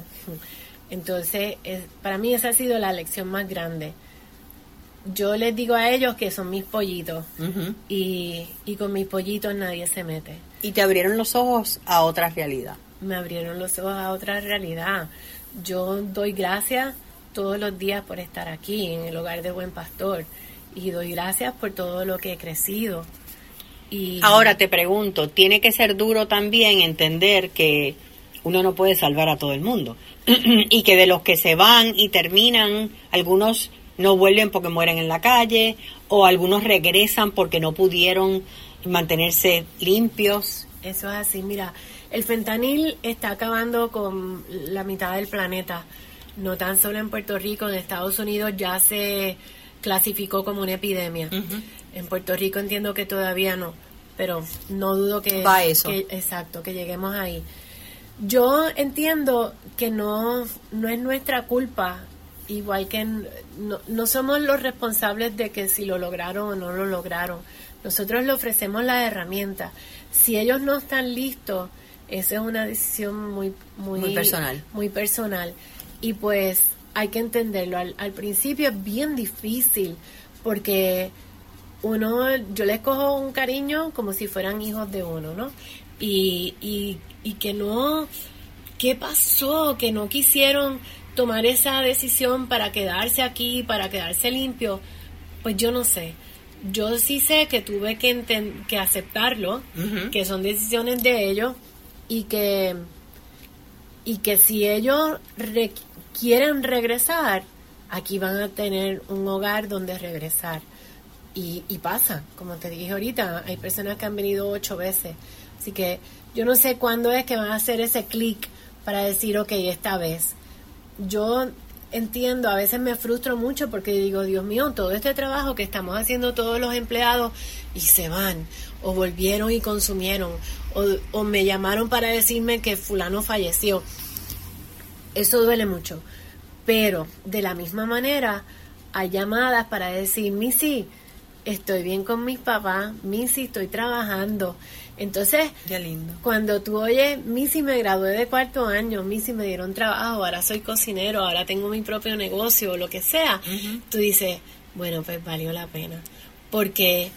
Entonces, para mí esa ha sido la lección más grande. Yo les digo a ellos que son mis pollitos y, y con mis pollitos nadie se mete. Y te abrieron los ojos a otra realidad. Me abrieron los ojos a otra realidad. Yo doy gracias todos los días por estar aquí en el hogar de Buen Pastor y doy gracias por todo lo que he crecido. Y Ahora te pregunto, tiene que ser duro también entender que uno no puede salvar a todo el mundo y que de los que se van y terminan, algunos no vuelven porque mueren en la calle o algunos regresan porque no pudieron mantenerse limpios. Eso es así, mira, el fentanil está acabando con la mitad del planeta, no tan solo en Puerto Rico, en Estados Unidos ya se clasificó como una epidemia. En Puerto Rico entiendo que todavía no, pero no dudo que, Va eso. exacto, que lleguemos ahí. Yo entiendo que no, no es nuestra culpa, igual que no, no somos los responsables de que si lo lograron o no lo lograron. Nosotros le ofrecemos la herramienta. Si ellos no están listos, esa es una decisión muy, muy, muy personal. Muy personal. Y pues hay que entenderlo. Al, al principio es bien difícil porque uno, yo les cojo un cariño como si fueran hijos de uno, ¿no? Y, y, y que no, ¿qué pasó? Que no quisieron tomar esa decisión para quedarse aquí, para quedarse limpio. Pues yo no sé. Yo sí sé que tuve que, que aceptarlo, que son decisiones de ellos y que, y que si ellos quieren regresar, aquí van a tener un hogar donde regresar. Y, y pasa, como te dije ahorita, hay personas que han venido ocho veces. Así que yo no sé cuándo es que van a hacer ese clic para decir, ok, esta vez. Yo entiendo, a veces me frustro mucho porque digo, Dios mío, todo este trabajo que estamos haciendo todos los empleados y se van, o volvieron y consumieron, o, me llamaron para decirme que fulano falleció. Eso duele mucho. Pero de la misma manera, hay llamadas para decir, Missy, estoy bien con mis papás, Missy, estoy trabajando. Entonces, lindo. cuando tú oyes, Missy, me gradué de cuarto año, Missy, me dieron trabajo, ahora soy cocinero, ahora tengo mi propio negocio, o lo que sea, tú dices, bueno, pues valió la pena. Porque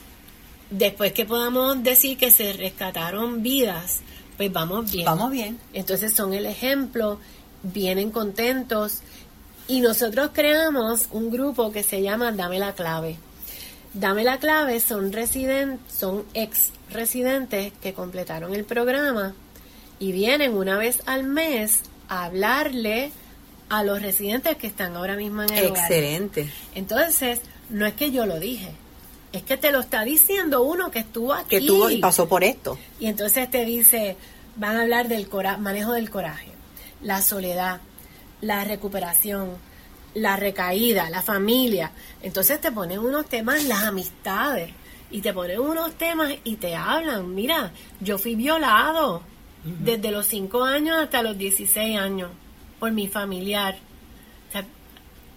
después que podamos decir que se rescataron vidas, pues vamos bien. Vamos bien. Entonces son el ejemplo, vienen contentos. Y nosotros creamos un grupo que se llama Dame la clave. Dame la clave son residentes, son ex residentes que completaron el programa y vienen una vez al mes a hablarle a los residentes que están ahora mismo en el Excelente. Entonces, no es que yo lo dije, es que te lo está diciendo uno que estuvo aquí. Que estuvo y pasó por esto. Y entonces te dice, van a hablar del manejo del coraje, la soledad, la recuperación, la recaída, la familia. Entonces te ponen unos temas, las amistades, y te ponen unos temas y te hablan. Mira, yo fui violado desde los 5 años hasta los 16 años por mi familiar.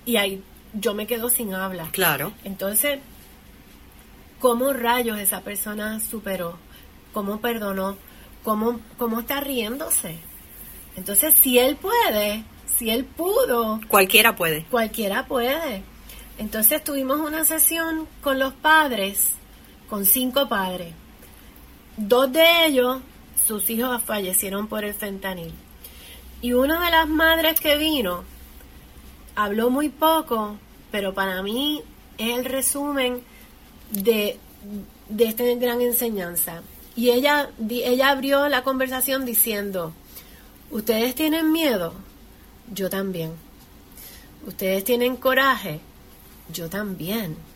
y ahí yo me quedo sin habla. Claro. Entonces, ¿cómo rayos esa persona superó? ¿Cómo perdonó? ¿Cómo, cómo está riéndose? Entonces, si él puede, si él pudo. Cualquiera puede. Cualquiera puede. Entonces tuvimos una sesión con los padres, con cinco padres. Dos de ellos, sus hijos fallecieron por el fentanil. Y una de las madres que vino habló muy poco, pero para mí es el resumen de, de esta gran enseñanza. Y ella, ella abrió la conversación diciendo, ¿ustedes tienen miedo? Yo también. Ustedes tienen coraje, yo también.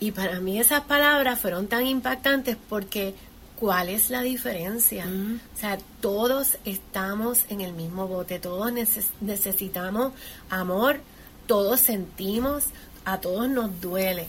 Y para mí esas palabras fueron tan impactantes porque ¿cuál es la diferencia? O sea, todos estamos en el mismo bote, todos necesitamos amor, todos sentimos, a todos nos duele.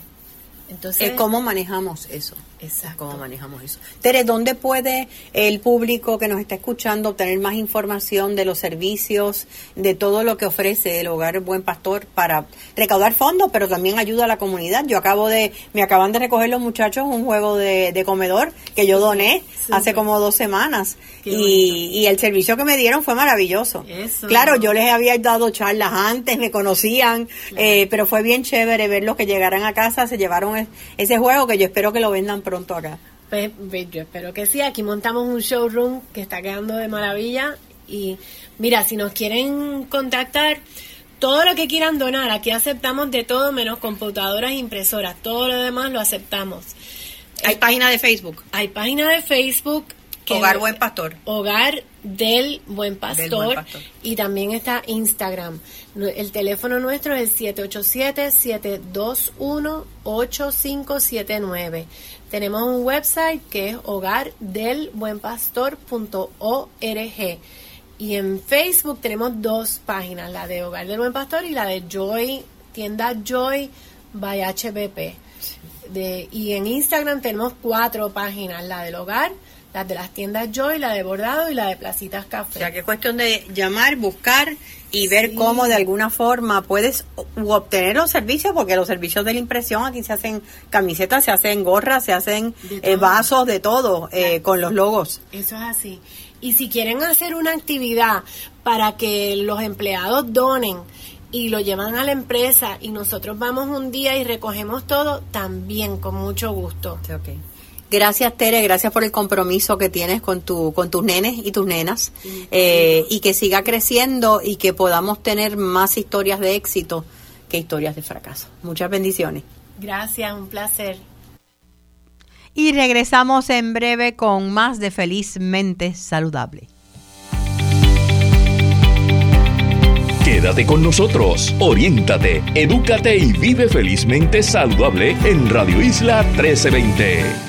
Entonces, ¿Cómo manejamos eso? Exacto. ¿Cómo manejamos eso? Tere, ¿dónde puede el público que nos está escuchando obtener más información de los servicios, de todo lo que ofrece el Hogar Buen Pastor para recaudar fondos, pero también ayuda a la comunidad? Yo acabo de, me acaban de recoger los muchachos un juego de, comedor que yo doné hace como dos semanas y, y, el servicio que me dieron fue maravilloso. Claro, yo les había dado charlas antes, me conocían, eh, pero fue bien chévere verlos que llegaran a casa, se llevaron ese juego que yo espero que lo vendan pronto acá. Pues, yo espero que sí. Aquí montamos un showroom que está quedando de maravilla. Y mira, si nos quieren contactar, todo lo que quieran donar, aquí aceptamos de todo menos computadoras e impresoras. Todo lo demás lo aceptamos. Hay página de Facebook. Hay página de Facebook. Hogar Buen Pastor. Hogar del Buen Pastor. Y también está Instagram. El teléfono nuestro es 787-721-8579. Tenemos un website que es hogardelbuenpastor.org. Y en Facebook tenemos dos páginas, la de Hogar del Buen Pastor y la de Joy, tienda Joy by HBP. De, y en Instagram tenemos cuatro páginas, la del hogar, las de las tiendas Joy, la de Bordado y la de Placitas Café. O sea, que es cuestión de llamar, buscar y ver cómo de alguna forma puedes obtener los servicios, porque los servicios de la impresión aquí se hacen camisetas, se hacen gorras, se hacen eh, vasos, de todo, eh, con los logos. Eso es así. Y si quieren hacer una actividad para que los empleados donen, y lo llevan a la empresa y nosotros vamos un día y recogemos todo, también con mucho gusto. Gracias Tere, gracias por el compromiso que tienes con tu, con tus nenes y tus nenas eh, y que siga creciendo y que podamos tener más historias de éxito que historias de fracaso. Muchas bendiciones. Gracias, un placer. Y regresamos en breve con más de Felizmente Saludable. Quédate con nosotros, oriéntate, edúcate y vive felizmente saludable en Radio Isla 1320.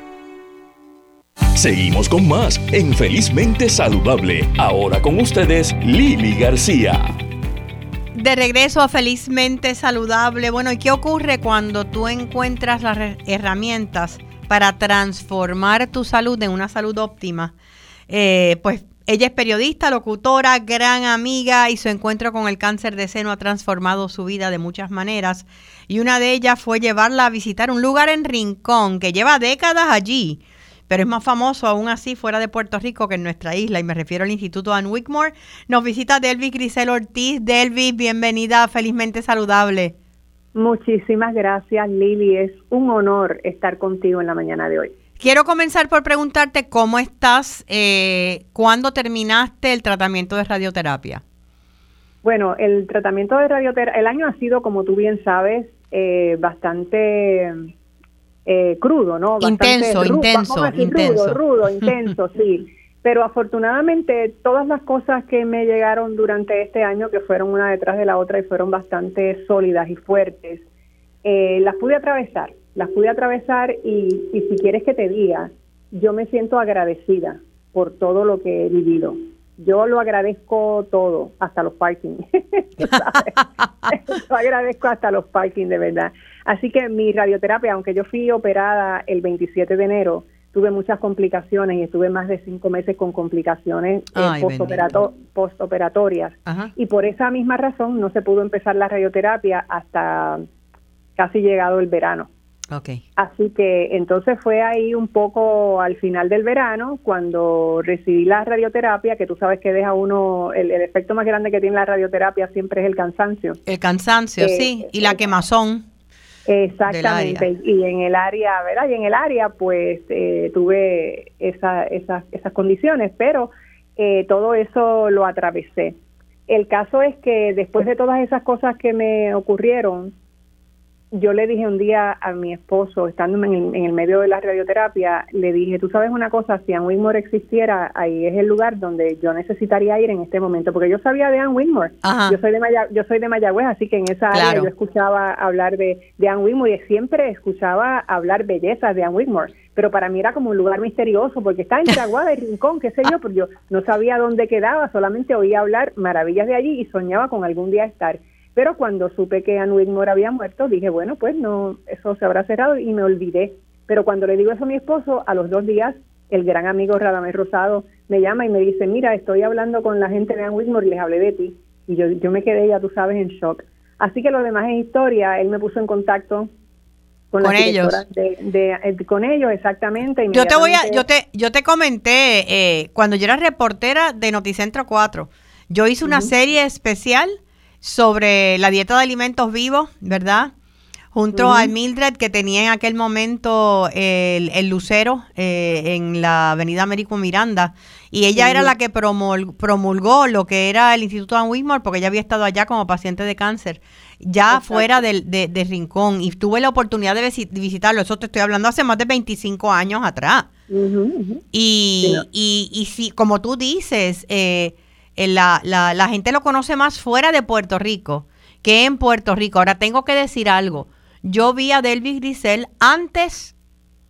Seguimos con más en Felizmente Saludable. Ahora con ustedes, Lili García. De regreso a Felizmente Saludable. Bueno, ¿y qué ocurre cuando tú encuentras las herramientas para transformar tu salud en una salud óptima? Eh, pues ella es periodista, locutora, gran amiga y su encuentro con el cáncer de seno ha transformado su vida de muchas maneras. Y una de ellas fue llevarla a visitar un lugar en Rincón que lleva décadas allí pero es más famoso aún así fuera de Puerto Rico que en nuestra isla, y me refiero al Instituto Ann Wigmore. Nos visita Delvis Grisel Ortiz. Delvis, bienvenida Felizmente Saludable. Muchísimas gracias, Lili. Es un honor estar contigo en la mañana de hoy. Quiero comenzar por preguntarte cómo estás, eh, cuándo terminaste el tratamiento de radioterapia. Bueno, el tratamiento de radioterapia, el año ha sido, como tú bien sabes, eh, bastante eh, crudo, ¿no? intenso, intenso, intenso. Rudo, rudo, intenso, sí. Pero afortunadamente todas las cosas que me llegaron durante este año, que fueron una detrás de la otra y fueron bastante sólidas y fuertes, eh, las pude atravesar, las pude atravesar y, y si quieres que te diga, yo me siento agradecida por todo lo que he vivido. Yo lo agradezco todo, hasta los parking. lo agradezco hasta los parking, de verdad. Así que mi radioterapia, aunque yo fui operada el 27 de enero, tuve muchas complicaciones y estuve más de cinco meses con complicaciones eh, postoperatorias. Y por esa misma razón no se pudo empezar la radioterapia hasta casi llegado el verano. Okay. Así que entonces fue ahí un poco al final del verano cuando recibí la radioterapia, que tú sabes que deja uno, el, efecto más grande que tiene la radioterapia siempre es el cansancio. El cansancio, eh, sí, y la quemazón. Exactamente, y en el área, ¿verdad? Y en el área pues eh, tuve esa, esas, esas condiciones, pero eh, todo eso lo atravesé. El caso es que después de todas esas cosas que me ocurrieron, yo le dije un día a mi esposo, estando en el, medio de la radioterapia, le dije, tú sabes una cosa, si Ann Wigmore existiera, ahí es el lugar donde yo necesitaría ir en este momento, porque yo sabía de Ann Wigmore, yo soy de yo soy de Mayagüez, así que en esa área yo escuchaba hablar de, de Ann Wigmore y siempre escuchaba hablar bellezas de Ann Wigmore, pero para mí era como un lugar misterioso, porque está en Aguada y Rincón, qué sé yo, pero yo no sabía dónde quedaba, solamente oía hablar maravillas de allí y soñaba con algún día estar. Pero cuando supe que Ann Wigmore había muerto, dije, bueno, pues no, eso se habrá cerrado y me olvidé. Pero cuando le digo eso a mi esposo, a los dos días, el gran amigo Radamés Rosado me llama y me dice, mira, estoy hablando con la gente de Ann Wigmore y les hablé de ti. Y yo, yo me quedé, ya tú sabes, en shock. Así que lo demás es historia. Él me puso en contacto con, ellos. De, eh, con ellos, exactamente. Yo te voy a, yo te, yo te comenté, eh, cuando yo era reportera de Noticentro 4, yo hice una serie especial sobre la dieta de alimentos vivos, ¿verdad? Junto al Mildred que tenía en aquel momento el, lucero eh, en la avenida Américo Miranda. Y ella era la que promulgó lo que era el Instituto Ann Wigmore porque ella había estado allá como paciente de cáncer, ya fuera de, de, Rincón. Y tuve la oportunidad de visitarlo. Eso te estoy hablando hace más de 25 años atrás. Y, y, y si, como tú dices, eh, la, la, la gente lo conoce más fuera de Puerto Rico que en Puerto Rico. Ahora tengo que decir algo. Yo vi a Delvis Grisel antes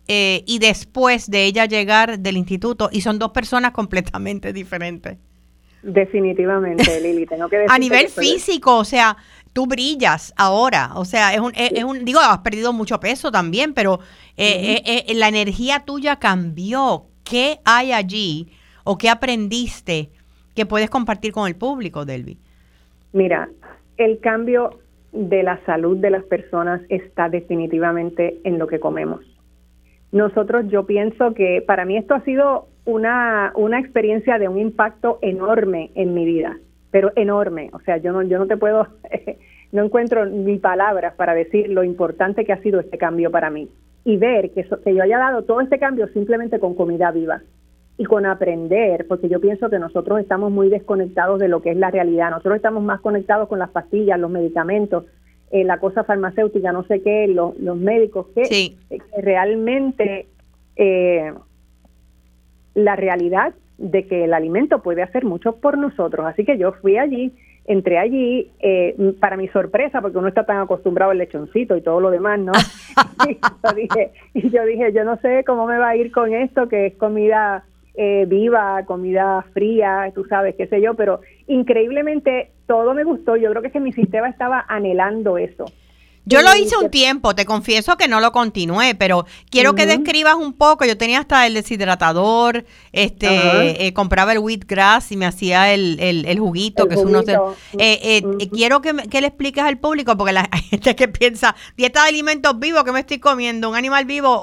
eh, y después de ella llegar del instituto y son dos personas completamente diferentes. Definitivamente, Lili, tengo que decir. a nivel físico, o sea, tú brillas ahora, o sea, es un, es, un digo, has perdido mucho peso también, pero eh, eh, la energía tuya cambió. ¿Qué hay allí o qué aprendiste que puedes compartir con el público, Delvi? Mira, el cambio de la salud de las personas está definitivamente en lo que comemos. Nosotros, yo pienso que para mí esto ha sido una, una experiencia de un impacto enorme en mi vida, pero enorme. O sea, yo no, yo no te puedo, no encuentro ni palabras para decir lo importante que ha sido este cambio para mí. Y ver que, que yo haya dado todo este cambio simplemente con comida viva y con aprender, porque yo pienso que nosotros estamos muy desconectados de lo que es la realidad. Nosotros estamos más conectados con las pastillas, los medicamentos, eh, la cosa farmacéutica, no sé qué, los, médicos, que, realmente eh, la realidad de que el alimento puede hacer mucho por nosotros. Así que yo fui allí, entré allí, eh, para mi sorpresa, porque uno está tan acostumbrado al lechoncito y todo lo demás, ¿no? y, yo dije, y yo dije, yo no sé cómo me va a ir con esto, que es comida eh, viva, comida fría, tú sabes, qué sé yo, pero increíblemente todo me gustó. Yo creo que, es que mi sistema estaba anhelando eso. Yo lo hice un tiempo, te confieso que no lo continué, pero quiero que describas un poco. Yo tenía hasta el deshidratador, este, eh, compraba el wheatgrass y me hacía el, el, juguito, que es uno. Eh, eh, quiero que, que, le expliques al público, porque la gente que piensa, dieta de alimentos vivos, que me estoy comiendo? ¿Un animal vivo?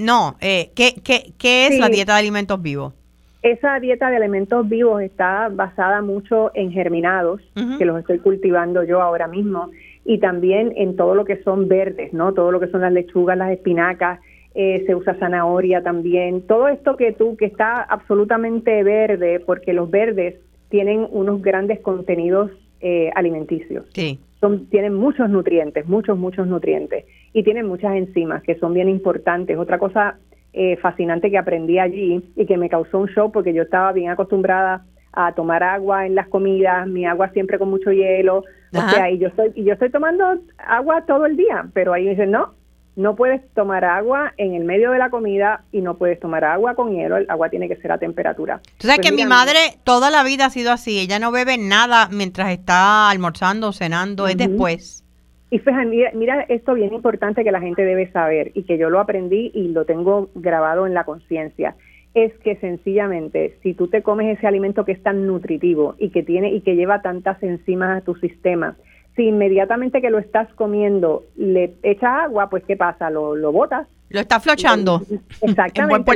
no, ¿qué, qué, qué es la dieta de alimentos vivos? Esa dieta de alimentos vivos está basada mucho en germinados, que los estoy cultivando yo ahora mismo y también en todo lo que son verdes, ¿no? Todo lo que son las lechugas, las espinacas, eh, se usa zanahoria también. Todo esto que tú, que está absolutamente verde, porque los verdes tienen unos grandes contenidos eh, alimenticios. Sí. Son, tienen muchos nutrientes, muchos, muchos nutrientes. Y tienen muchas enzimas que son bien importantes. Otra cosa eh, fascinante que aprendí allí y que me causó un shock porque yo estaba bien acostumbrada a tomar agua en las comidas, mi agua siempre con mucho hielo, o sea, y yo estoy y yo estoy tomando agua todo el día, pero ahí dicen, "No, no puedes tomar agua en el medio de la comida y no puedes tomar agua con hielo, el agua tiene que ser a temperatura." Tú sabes pues que mi madre toda la vida ha sido así, ella no bebe nada mientras está almorzando, cenando, es después. Y fíjate, mira, mira, esto bien importante que la gente debe saber y que yo lo aprendí y lo tengo grabado en la conciencia es que sencillamente si tú te comes ese alimento que es tan nutritivo y que tiene y que lleva tantas enzimas a tu sistema, si inmediatamente que lo estás comiendo le echas agua, pues ¿qué pasa? Lo, lo botas. Lo está flochando. Exactamente.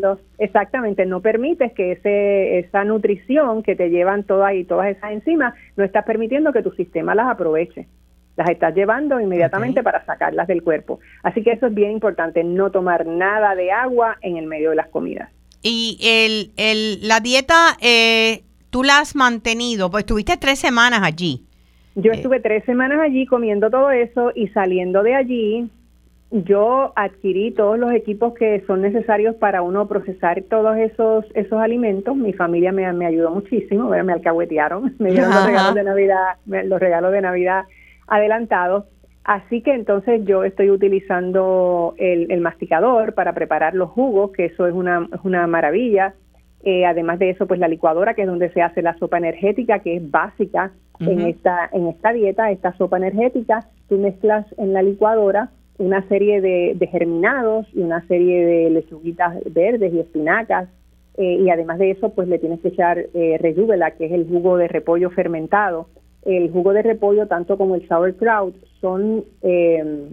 Lo exactamente. No permites que ese, esa nutrición que te llevan todas y todas esas enzimas, no estás permitiendo que tu sistema las aproveche las estás llevando inmediatamente para sacarlas del cuerpo. Así que eso es bien importante, no tomar nada de agua en el medio de las comidas. Y el, el, la dieta, eh, tú la has mantenido, pues estuviste tres semanas allí. Yo eh. estuve tres semanas allí comiendo todo eso y saliendo de allí, yo adquirí todos los equipos que son necesarios para uno procesar todos esos esos alimentos. Mi familia me, me ayudó muchísimo, me alcahuetearon, me dieron los regalos de Navidad, los regalos de Navidad adelantado. Así que entonces yo estoy utilizando el, masticador para preparar los jugos, que eso es una, una maravilla. Eh, además de eso, pues la licuadora, que es donde se hace la sopa energética, que es básica en, esta, en esta dieta, esta sopa energética. Tú mezclas en la licuadora una serie de, germinados y una serie de lechuguitas verdes y espinacas. Eh, y además de eso, pues le tienes que echar eh, que es el jugo de repollo fermentado el jugo de repollo, tanto como el sauerkraut, son, eh,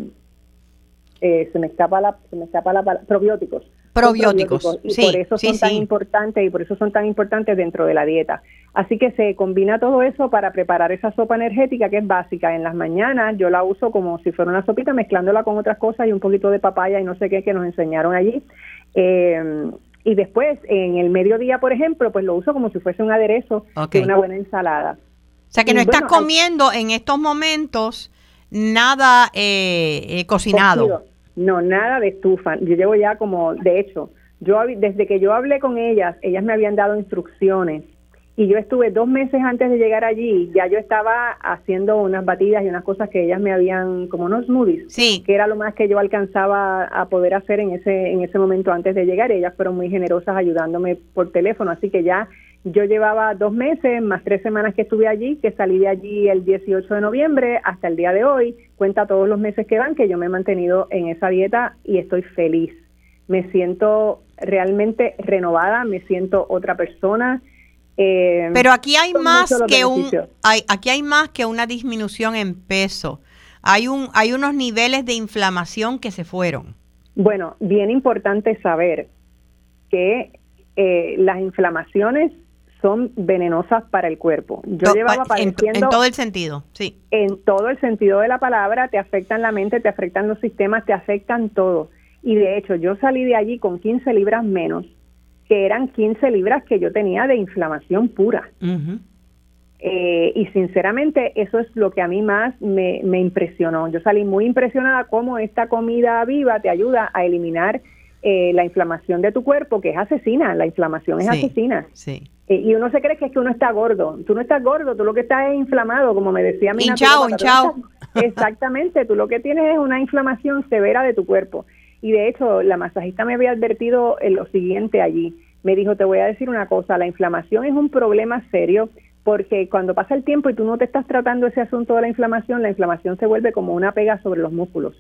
eh, se me escapa la, se me escapa la probióticos. Probióticos, y por eso son tan importantes y por eso son tan importantes dentro de la dieta. Así que se combina todo eso para preparar esa sopa energética que es básica. En las mañanas yo la uso como si fuera una sopita, mezclándola con otras cosas y un poquito de papaya y no sé qué que nos enseñaron allí. Eh, y después, en el mediodía, por ejemplo, pues lo uso como si fuese un aderezo de una buena ensalada. O sea que no estás comiendo en estos momentos nada eh, eh, cocinado. No, nada de estufa. Yo llevo ya como, de hecho, Yo desde que yo hablé con ellas, ellas me habían dado instrucciones y yo estuve dos meses antes de llegar allí, ya yo estaba haciendo unas batidas y unas cosas que ellas me habían, como unos smoothies, sí. que era lo más que yo alcanzaba a poder hacer en ese, en ese momento antes de llegar. Ellas fueron muy generosas ayudándome por teléfono, así que ya yo llevaba dos meses más tres semanas que estuve allí, que salí de allí el 18 de noviembre hasta el día de hoy, cuenta todos los meses que van que yo me he mantenido en esa dieta y estoy feliz. Me siento realmente renovada, me siento otra persona eh, Pero aquí hay más que un hay, aquí hay más que una disminución en peso. Hay un hay unos niveles de inflamación que se fueron. Bueno, bien importante saber que eh, las inflamaciones son venenosas para el cuerpo. Yo llevaba padeciendo en, todo el sentido, sí. En todo el sentido de la palabra, te afectan la mente, te afectan los sistemas, te afectan todo. Y de hecho, yo salí de allí con 15 libras menos que eran 15 libras que yo tenía de inflamación pura. Eh, y sinceramente eso es lo que a mí más me, impresionó. Yo salí muy impresionada cómo esta comida viva te ayuda a eliminar eh, la inflamación de tu cuerpo, que es asesina, la inflamación es asesina. Sí. Eh, y uno se cree que es que uno está gordo. Tú no estás gordo, tú lo que estás es inflamado, como me decía mi Hinchao, hinchao. Exactamente, tú lo que tienes es una inflamación severa de tu cuerpo. Y de hecho, la masajista me había advertido en lo siguiente allí. Me dijo, te voy a decir una cosa, la inflamación es un problema serio porque cuando pasa el tiempo y tú no te estás tratando ese asunto de la inflamación, la inflamación se vuelve como una pega sobre los músculos.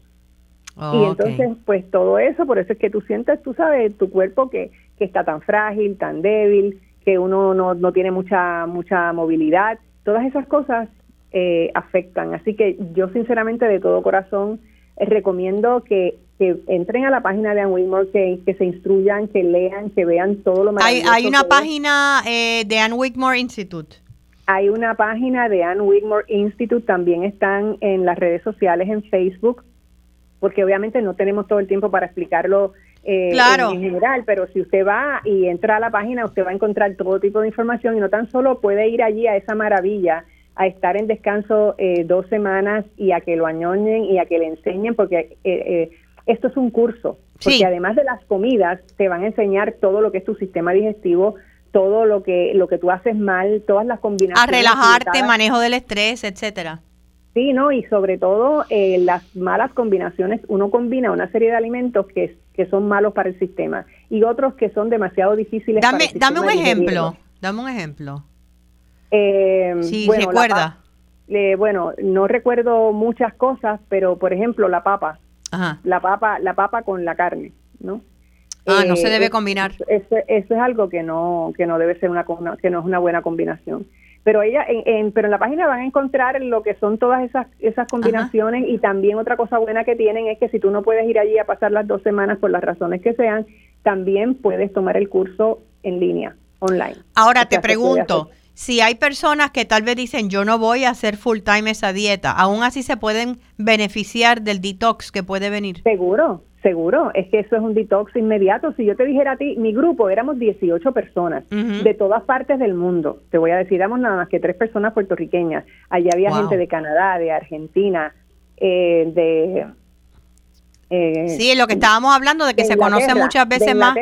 y entonces, pues todo eso, por eso es que tú sientes, tú sabes, tu cuerpo que, que está tan frágil, tan débil, que uno no, no tiene mucha, mucha movilidad, todas esas cosas eh, afectan. Así que yo sinceramente de todo corazón recomiendo que, entren a la página de Ann Whitmore, que, que, se instruyan, que lean, que vean todo lo maravilloso. Hay, hay una página eh, de Ann Whitmore Institute. Hay una página de Ann Whitmore Institute, también están en las redes sociales, en Facebook, porque obviamente no tenemos todo el tiempo para explicarlo eh, en general, pero si usted va y entra a la página, usted va a encontrar todo tipo de información y no tan solo puede ir allí a esa maravilla a estar en descanso eh, dos semanas y a que lo añoñen y a que le enseñen, porque eh, eh, esto es un curso, porque además de las comidas te van a enseñar todo lo que es tu sistema digestivo, todo lo que lo que tú haces mal, todas las combinaciones. A relajarte, manejo del estrés, etcétera. Sí, no, y sobre todo las malas combinaciones. Uno combina una serie de alimentos que, que son malos para el sistema y otros que son demasiado difíciles. Dame, para el dame un ejemplo. Dame un ejemplo. Eh, sí, bueno, recuerda. bueno, no recuerdo muchas cosas, pero por ejemplo la papa, la papa, la papa con la carne, ¿no? Ah, no se eh, debe combinar. Eso, es algo que no que no debe ser una que no es una buena combinación. Pero ella, en, pero en la página van a encontrar lo que son todas esas esas combinaciones y también otra cosa buena que tienen es que si tú no puedes ir allí a pasar las dos semanas por las razones que sean, también puedes tomar el curso en línea, online. Ahora te pregunto si hay personas que tal vez dicen yo no voy a hacer full time esa dieta, aún así se pueden beneficiar del detox que puede venir. Seguro, seguro, es que eso es un detox inmediato. Si yo te dijera a ti, mi grupo éramos 18 personas de todas partes del mundo. Te voy a decir, éramos nada más que tres personas puertorriqueñas. Allí había gente de Canadá, de Argentina, eh, de eh, sí, lo que estábamos hablando de que se conoce muchas veces más.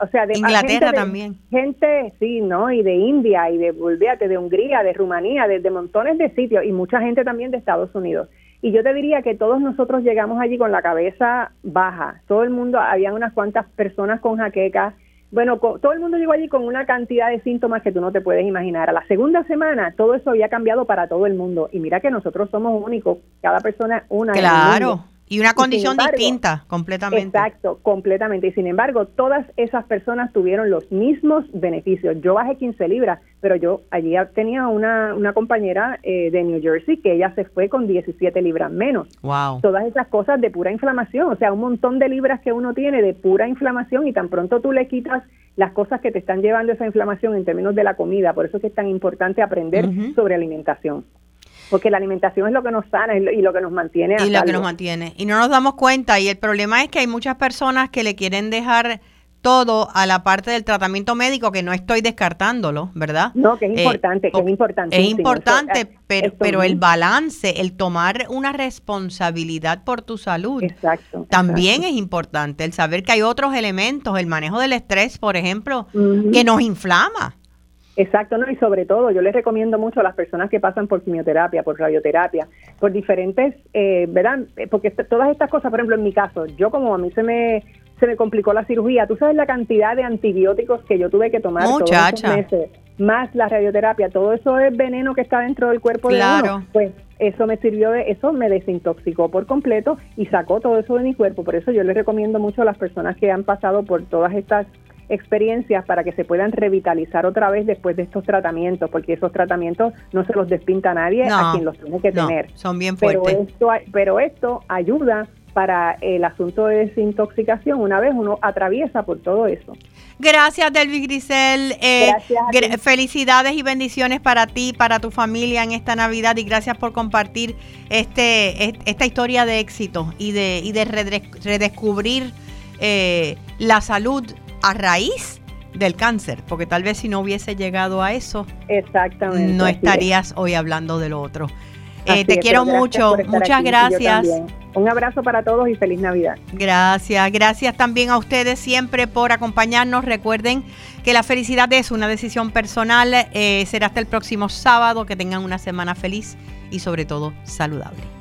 O sea, de Inglaterra también. Gente, sí, ¿no? Y de India, y de, volvíate, de Hungría, de Rumanía, de, montones de sitios, y mucha gente también de Estados Unidos. Y yo te diría que todos nosotros llegamos allí con la cabeza baja. Todo el mundo, habían unas cuantas personas con jaquecas. Bueno, todo el mundo llegó allí con una cantidad de síntomas que tú no te puedes imaginar. A la segunda semana todo eso había cambiado para todo el mundo. Y mira que nosotros somos únicos, cada persona una. Claro. Y una condición distinta, completamente. Exacto, completamente. Y sin embargo, todas esas personas tuvieron los mismos beneficios. Yo bajé 15 libras, pero yo allí tenía una, una compañera eh, de New Jersey que ella se fue con 17 libras menos. Wow. Todas esas cosas de pura inflamación, o sea, un montón de libras que uno tiene de pura inflamación y tan pronto tú le quitas las cosas que te están llevando esa inflamación en términos de la comida. Por eso es que es tan importante aprender sobre alimentación porque la alimentación es lo que nos sana y lo que nos mantiene y lo que nos mantiene y no nos damos cuenta y el problema es que hay muchas personas que le quieren dejar todo a la parte del tratamiento médico, que no estoy descartándolo, ¿verdad? No, que es eh, importante, que es importante. Es importante, pero, pero el balance, el tomar una responsabilidad por tu salud, exacto, también es importante. El saber que hay otros elementos, el manejo del estrés, por ejemplo, que nos inflama. Exacto, ¿no? Y sobre todo, yo les recomiendo mucho a las personas que pasan por quimioterapia, por radioterapia, por diferentes, eh, ¿verdad? Porque todas estas cosas, por ejemplo, en mi caso, yo como a mí se me se me complicó la cirugía. ¿Tú sabes la cantidad de antibióticos que yo tuve que tomar todos esos meses? Más la radioterapia, todo eso es veneno que está dentro del cuerpo de uno. Pues eso me sirvió de, eso me desintoxicó por completo y sacó todo eso de mi cuerpo. Por eso yo les recomiendo mucho a las personas que han pasado por todas estas experiencias para que se puedan revitalizar otra vez después de estos tratamientos, porque esos tratamientos no se los despinta nadie a quien los tiene que tener. Son bien fuertes. Pero esto, pero esto ayuda para el asunto de desintoxicación una vez uno atraviesa por todo eso. Gracias, Delvi Grisel. Eh, felicidades y bendiciones para ti, para tu familia en esta Navidad y gracias por compartir este, esta historia de éxito y de, y de redescubrir eh, la salud a raíz del cáncer, porque tal vez si no hubiese llegado a eso, Exactamente, no estarías hoy hablando de lo otro. Eh, te quiero mucho, muchas gracias. Un abrazo para todos y feliz Navidad. Gracias, gracias también a ustedes siempre por acompañarnos. Recuerden que la felicidad es una decisión personal. Eh, será hasta el próximo sábado. Que tengan una semana feliz y sobre todo saludable.